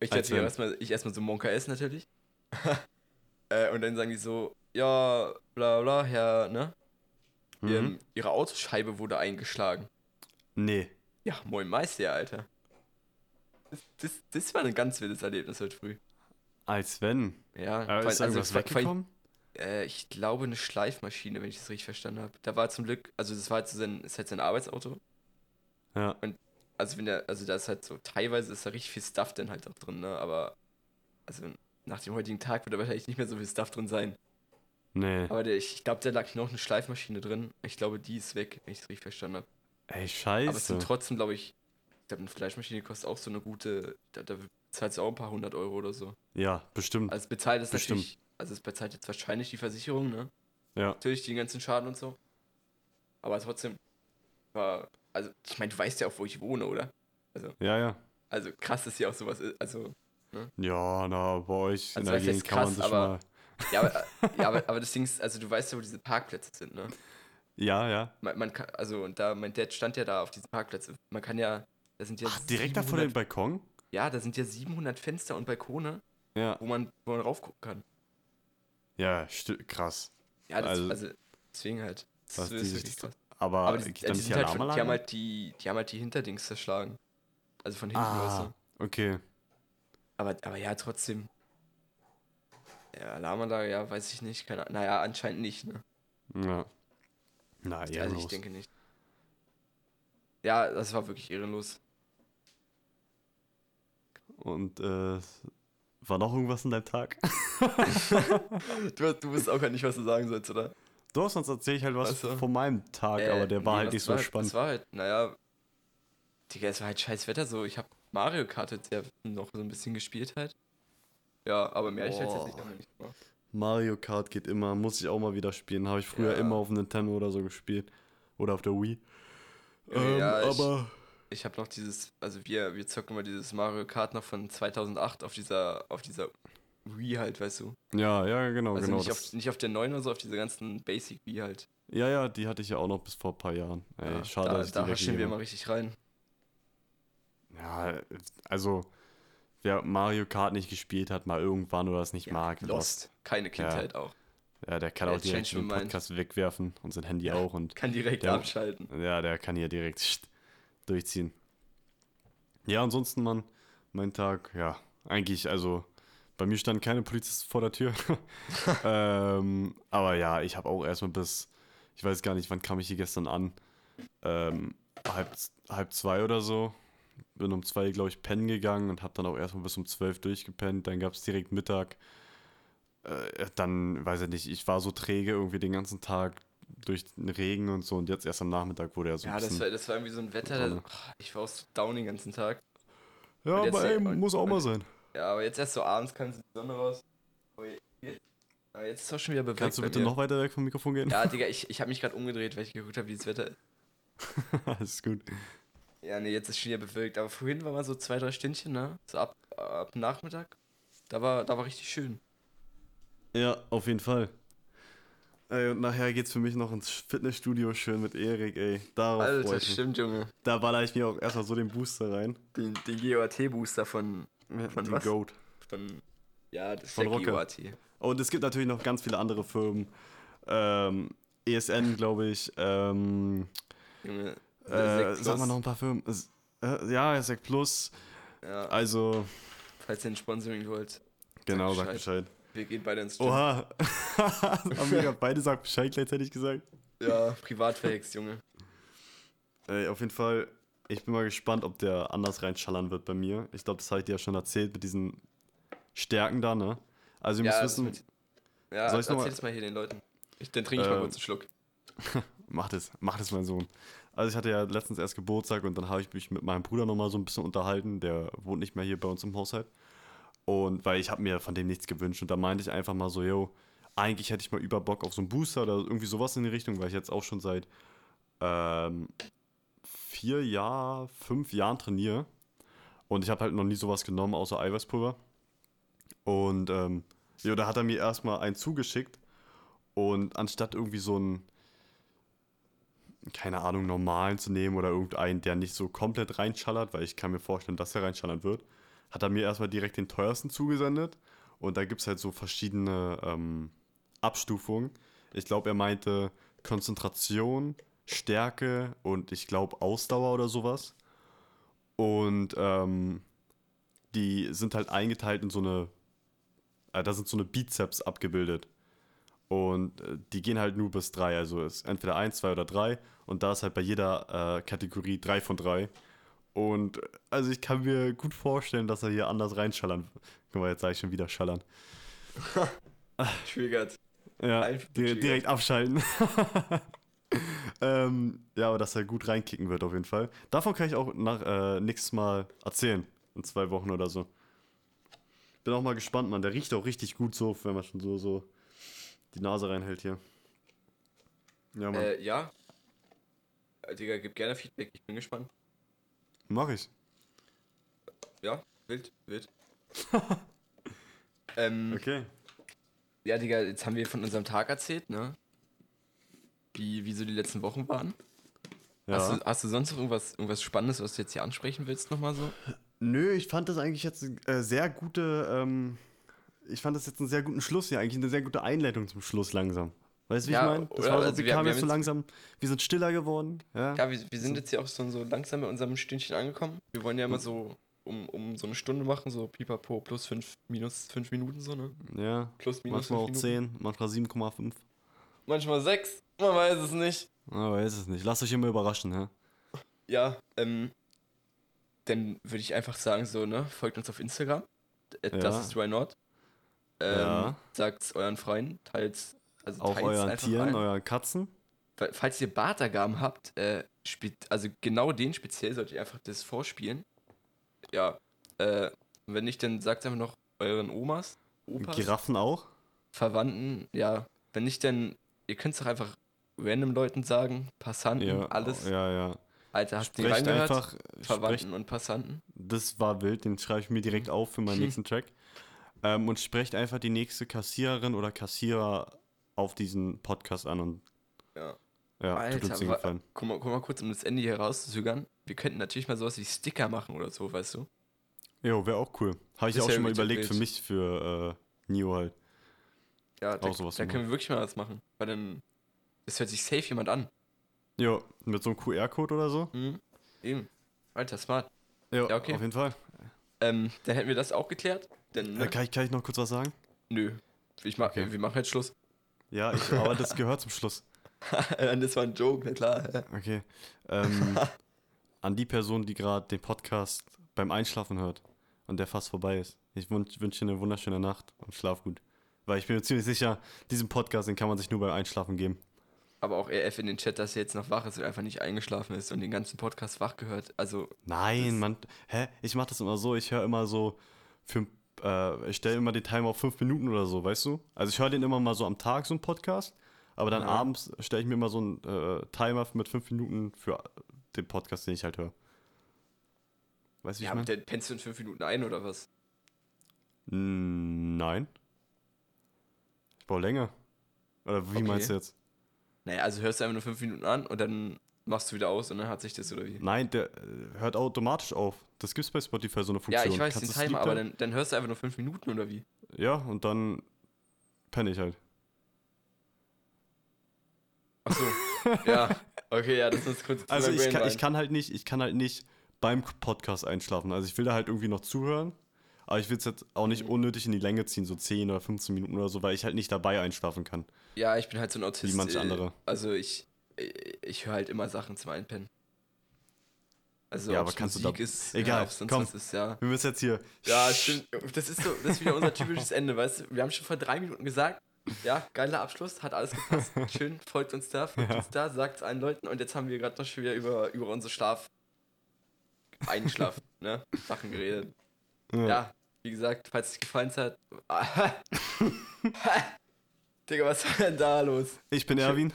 Ich natürlich wenn. erstmal, ich erstmal so Monka S natürlich. äh, und dann sagen die so, ja, bla bla, Herr, ne? Mhm. Ähm, ihre Autoscheibe wurde eingeschlagen. Nee. Ja, moin Meister, Alter. Das, das, das war ein ganz wildes Erlebnis heute früh. Als wenn. Ja, allem- ist vor allem- weggekommen? Äh, ich glaube eine Schleifmaschine, wenn ich das richtig verstanden habe. Da war zum Glück, also das war halt so sein, ist halt sein Arbeitsauto. Ja. Also wenn der, also da ist halt so, teilweise ist da richtig viel Stuff dann halt auch drin, ne? Aber also nach dem heutigen Tag wird da wahrscheinlich nicht mehr so viel Stuff drin sein. Nee. Aber der, ich glaube, da lag noch eine Schleifmaschine drin. Ich glaube, die ist weg, wenn ich es richtig verstanden habe. Ey, Aber es scheiße. sind trotzdem, glaube ich, ich glaube, eine Fleischmaschine kostet auch so eine gute, da, da zahlst du auch ein paar hundert Euro oder so. Ja, bestimmt. Also es bezahlt es Bestimmt. natürlich, also es bezahlt jetzt wahrscheinlich die Versicherung, ne? ja. Natürlich den ganzen Schaden und so. Aber trotzdem war, also ich meine, du weißt ja auch, wo ich wohne, oder? Ja, ja. Also krass, dass hier auch sowas ist. Also, Ja, na, bei euch in Also, der was Gegend kann man sich aber- mal. ja, aber, ja, aber, aber das Ding ist, also du weißt ja, wo diese Parkplätze sind, ne? Ja, ja. Man, man kann, also und da, mein Dad stand ja da auf diesen Parkplätzen. Man kann ja, da sind ja Ach, direkt da vor dem 700 Balkon? Ja, da sind ja 700 Fenster und Balkone, Ja. wo man, wo man raufgucken kann. Ja, krass. Ja, das, Also- also, deswegen halt. Das Was, ist richtig krass. Aber, Aber die, dann die, die halt die haben halt die, die haben halt die Hinterdings zerschlagen. Also von hinten, ah, du. okay. Aber, aber ja, trotzdem. Ja, Alarmanlage, ja, weiß ich nicht. Keine, naja, anscheinend nicht, ne? Ja. Na, Also ehrenlos. ich denke nicht. Ja, das war wirklich ehrenlos. Und äh, war noch irgendwas in deinem Tag? Du, du wusstest auch gar nicht, was du sagen sollst, oder? Doch, sonst erzähle ich halt was Ach so. von meinem Tag, Äh, aber der war nee, halt nicht so war, spannend. Das war halt, naja. Digga, es war halt scheiß Wetter so. Ich hab Mario Kart jetzt ja noch so ein bisschen gespielt halt. Ja, aber mehr hab ich halt jetzt nicht gemacht. Mario Kart geht immer, muss ich auch mal wieder spielen. Habe ich früher Ja. immer auf dem Nintendo oder so gespielt. Oder auf der Wii. Ähm, Ja, ich- aber Ich habe noch dieses, also wir, wir zocken mal dieses Mario Kart noch von 2008 auf dieser, auf dieser Wii halt, weißt du. ja, ja, genau, Also genau. nicht, auf, nicht auf der 9 oder so, auf dieser ganzen Basic Wii halt. ja, ja, die hatte ich ja auch noch bis vor ein paar Jahren. Ey, Ja, schade, da, dass ich da die haschen wir mal richtig rein. Ja, also, wer Mario Kart nicht gespielt hat, mal irgendwann oder es nicht mag, Lost. Keine Kindheit auch. Ja, der kann Ja, auch direkt den. Podcast wegwerfen und sein Handy Ja. auch und Kann direkt Der- abschalten. ja, der kann hier direkt durchziehen. Ja, ansonsten, Mann, mein Tag, ja, eigentlich, also, bei mir standen keine Polizisten vor der Tür. ähm, aber ja, ich habe auch erstmal bis, ich weiß gar nicht, wann kam ich hier gestern an? Ähm, halb, halb zwei oder so. Bin um zwei, glaube ich, pennen gegangen und habe dann auch erstmal bis um zwölf durchgepennt. Dann gab es direkt Mittag. Äh, dann, weiß ich nicht, ich war so träge irgendwie den ganzen Tag durch den Regen und so und jetzt erst am Nachmittag wurde er so ein Ja, das bisschen... war, das war irgendwie so ein Wetter. Das, ich war auch so down den ganzen Tag. ja, aber ey, muss auch mal sein. Ja, aber jetzt erst so abends kam die Sonne raus. Aber jetzt, aber jetzt ist es auch schon wieder bewölkt Kannst du bitte noch weiter weg vom Mikrofon gehen? Ja, Digga, ich, ich habe mich gerade umgedreht, weil ich geguckt habe, wie das Wetter ist. Alles gut. Ja, nee, jetzt ist schon wieder bewölkt. Aber vorhin war mal so zwei, drei Stündchen, ne? So ab, ab Nachmittag. Da war, da war richtig schön. Ja, auf jeden Fall. Ey, und nachher geht's für mich noch ins Fitnessstudio schön mit Erik, ey. Darauf Alter, ich mich. stimmt, Junge. Da baller ich mir auch erstmal so den Booster rein. Den, den GOAT-Booster von, Von den was? Goat. von. Ja, das ist Von Rocker. GOAT. Und es gibt natürlich noch ganz viele andere Firmen. Ähm, ESN, glaube ich. Ähm, Junge. äh, sag mal noch ein paar Firmen. Äh, ja, Sek Plus. Ja, Also, falls ihr ein Sponsoring wollt, genau, sag Bescheid. Bescheid. wir gehen beide ins Gym. Oha. Haben wir beide sagt Bescheid gleichzeitig gesagt? Ja, privat verhext, Junge. Ey, auf jeden Fall, ich bin mal gespannt, ob der anders reinschallern wird bei mir. Ich glaube, das habe ich dir ja schon erzählt mit diesen Stärken da, ne? Also, ihr Ja, müsst wissen, Ja, Soll mal- erzähl es mal hier den Leuten. Ich, dann trinke ich mal Ähm, kurz einen Schluck. Mach das, mach das, mein Sohn. Also ich hatte ja letztens erst Geburtstag und dann habe ich mich mit meinem Bruder nochmal so ein bisschen unterhalten. Der wohnt nicht mehr hier bei uns im Haushalt. Und weil ich habe mir von dem nichts gewünscht und da meinte ich einfach mal so, yo, eigentlich hätte ich mal über Bock auf so einen Booster oder irgendwie sowas in die Richtung, weil ich jetzt auch schon seit ähm, vier Jahren, fünf Jahren trainiere. Und ich habe halt noch nie sowas genommen, außer Eiweißpulver. Und ähm, jo, da hat er mir erstmal einen zugeschickt. Und anstatt irgendwie so einen, keine Ahnung, normalen zu nehmen oder irgendeinen, der nicht so komplett reinschallert, weil ich kann mir vorstellen, dass er reinschallern wird, hat er mir erstmal direkt den teuersten zugesendet. Und da gibt es halt so verschiedene ähm, Abstufungen. Ich glaube, er meinte Konzentration, Stärke und ich glaube Ausdauer oder sowas. Und ähm, die sind halt eingeteilt in so eine, äh, da sind so eine Bizeps abgebildet. Und äh, die gehen halt nur bis drei. Also ist entweder eins, zwei oder drei. Und da ist halt bei jeder äh, Kategorie drei von drei. Und äh, also ich kann mir gut vorstellen, dass er hier anders reinschallern. Guck mal, jetzt sage ich schon wieder schallern. Triggert. Ja, direkt abschalten. ähm, ja, aber dass er gut reinkicken wird auf jeden Fall. Davon kann ich auch nach, äh, nächstes Mal erzählen. In zwei Wochen oder so. Bin auch mal gespannt, Mann. Der riecht auch richtig gut so, wenn man schon so, so die Nase reinhält hier. Ja, Mann. Äh, ja. Äh, Digga, gib gerne Feedback, ich bin gespannt. Mach ich. Ja, wild, wild. ähm, Okay. ja, Digga, jetzt haben wir von unserem Tag erzählt, ne? Wie, wie so die letzten Wochen waren. Ja. Hast, du, hast du sonst noch irgendwas, irgendwas Spannendes, was du jetzt hier ansprechen willst, nochmal so? Nö, ich fand das eigentlich jetzt äh, sehr gute, ähm, ich fand das jetzt einen sehr guten Schluss hier, eigentlich eine sehr gute Einleitung zum Schluss langsam. Weißt du, wie Ja, ich meine? Das war so, Also wir wir- kamen jetzt so langsam, wir sind stiller geworden. Ja, Ja, wir, wir sind jetzt hier auch so, so langsam bei unserem Stündchen angekommen. Wir wollen ja immer so um, um so eine Stunde machen, so pipapo plus 5, minus 5 Minuten, so, ne? ja. Plus, minus manchmal auch fünf Minuten. 10, manchmal 7,5. Manchmal 6, man weiß es nicht. Aber ist es nicht. Lasst euch immer überraschen, ja. Ja, ähm, dann würde ich einfach sagen, so, ne, folgt uns auf Instagram. Äh, Das Ja. ist Why Not. Ähm, Ja. Sagt's euren Freunden, teils, also Auch teilt's euren einfach Tieren, ein. euren Katzen. Fa- Falls ihr Bartagaben habt, äh, spe- also genau den speziell solltet ihr einfach das vorspielen. Ja, äh, wenn nicht, dann sagt einfach noch euren Omas, Opas, Giraffen auch. Verwandten, ja. Wenn nicht, dann, ihr könnt es doch einfach random Leuten sagen, Passanten, Ja, alles. Ja, ja. Alter, hast du Sprecht reingehört? einfach. Sprecht, Verwandten und Passanten. das war wild, den schreibe ich mir direkt auf für meinen Hm. nächsten Track. Ähm, und sprecht einfach die nächste Kassiererin oder Kassierer auf diesen Podcast an und Ja. ja, tut Alter, uns den wa- Gefallen. guck mal, guck mal kurz, um das Ende hier rauszuzögern. Wir könnten natürlich mal sowas wie Sticker machen oder so, weißt du? Jo, wäre auch cool. Habe ich auch schon mal überlegt wild. für mich, für äh, Nio halt. Ja, da, da können wir wirklich mal was machen. Weil dann, das hört sich safe jemand an. Jo, mit so einem QR-Code oder so. Mhm. Eben. Alter, smart. Jo, Ja, okay. auf jeden Fall. Ähm, dann hätten wir das auch geklärt. Denn, ne? Äh, kann, ich, kann ich noch kurz was sagen? Nö. Ich mach, Okay. Wir machen jetzt Schluss. Ja, ich, aber das gehört zum Schluss. das war ein Joke, na klar. Okay. Ähm, an die Person, die gerade den Podcast beim Einschlafen hört und der fast vorbei ist. Ich wünsche wünsch dir eine wunderschöne Nacht und schlaf gut. Weil ich bin mir ziemlich sicher, diesen Podcast, den kann man sich nur beim Einschlafen geben. Aber auch RF in den Chat, dass er jetzt noch wach ist und einfach nicht eingeschlafen ist und den ganzen Podcast wach gehört. Also, Nein, man. Hä? Ich mache das immer so, ich höre immer so für. Äh, ich stelle immer den Timer auf fünf Minuten oder so, weißt du? Also ich höre den immer mal so am Tag, so einen Podcast. Aber dann Ja. abends stelle ich mir immer so einen äh, Timer mit fünf Minuten für den Podcast, den ich halt höre. Weißt du, ja, ich meine? der pennst du in fünf Minuten ein oder was? Nein. Länger. Oder wie Okay. meinst du jetzt? Naja, also hörst du einfach nur fünf Minuten an und dann machst du wieder aus und dann hat sich das oder wie? Nein, der äh, hört automatisch auf. Das gibt's bei Spotify so eine Ja, Funktion. ich weiß Kannst den Timer, aber da- dann, dann hörst du einfach nur fünf Minuten oder wie? Ja, und dann penne ich halt. Achso. ja. Okay, ja, das ist kurz. Also ich kann, ich kann halt nicht, ich kann halt nicht beim Podcast einschlafen. Also ich will da halt irgendwie noch zuhören, aber ich will es jetzt auch nicht Mhm. unnötig in die Länge ziehen, so 10 oder 15 Minuten oder so, weil ich halt nicht dabei einschlafen kann. Ja, ich bin halt so ein Autist. Wie manche äh, andere. Also ich, ich, ich höre halt immer Sachen zum Einpennen. Also Ja, aber kannst du Musik da- ist, Egal, ja, komm. ist, ja. Wir müssen jetzt hier. Ja, stimmt. Das ist so, das ist wieder unser typisches Ende, weißt du? Wir haben schon vor drei Minuten gesagt, ja, geiler Abschluss, hat alles gepasst. Schön, folgt uns da, folgt Ja. uns da, sagt es allen Leuten und jetzt haben wir gerade noch schon wieder über, über unsere Schlaf, Einschlaf, ne, Sachen geredet. Ja. Ja, wie gesagt, falls es gefallen hat. Digga, was war denn da los? Ich bin Erwin.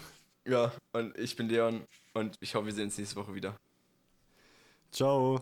Ja, und ich bin Leon und ich hoffe, wir sehen uns nächste Woche wieder. Ciao.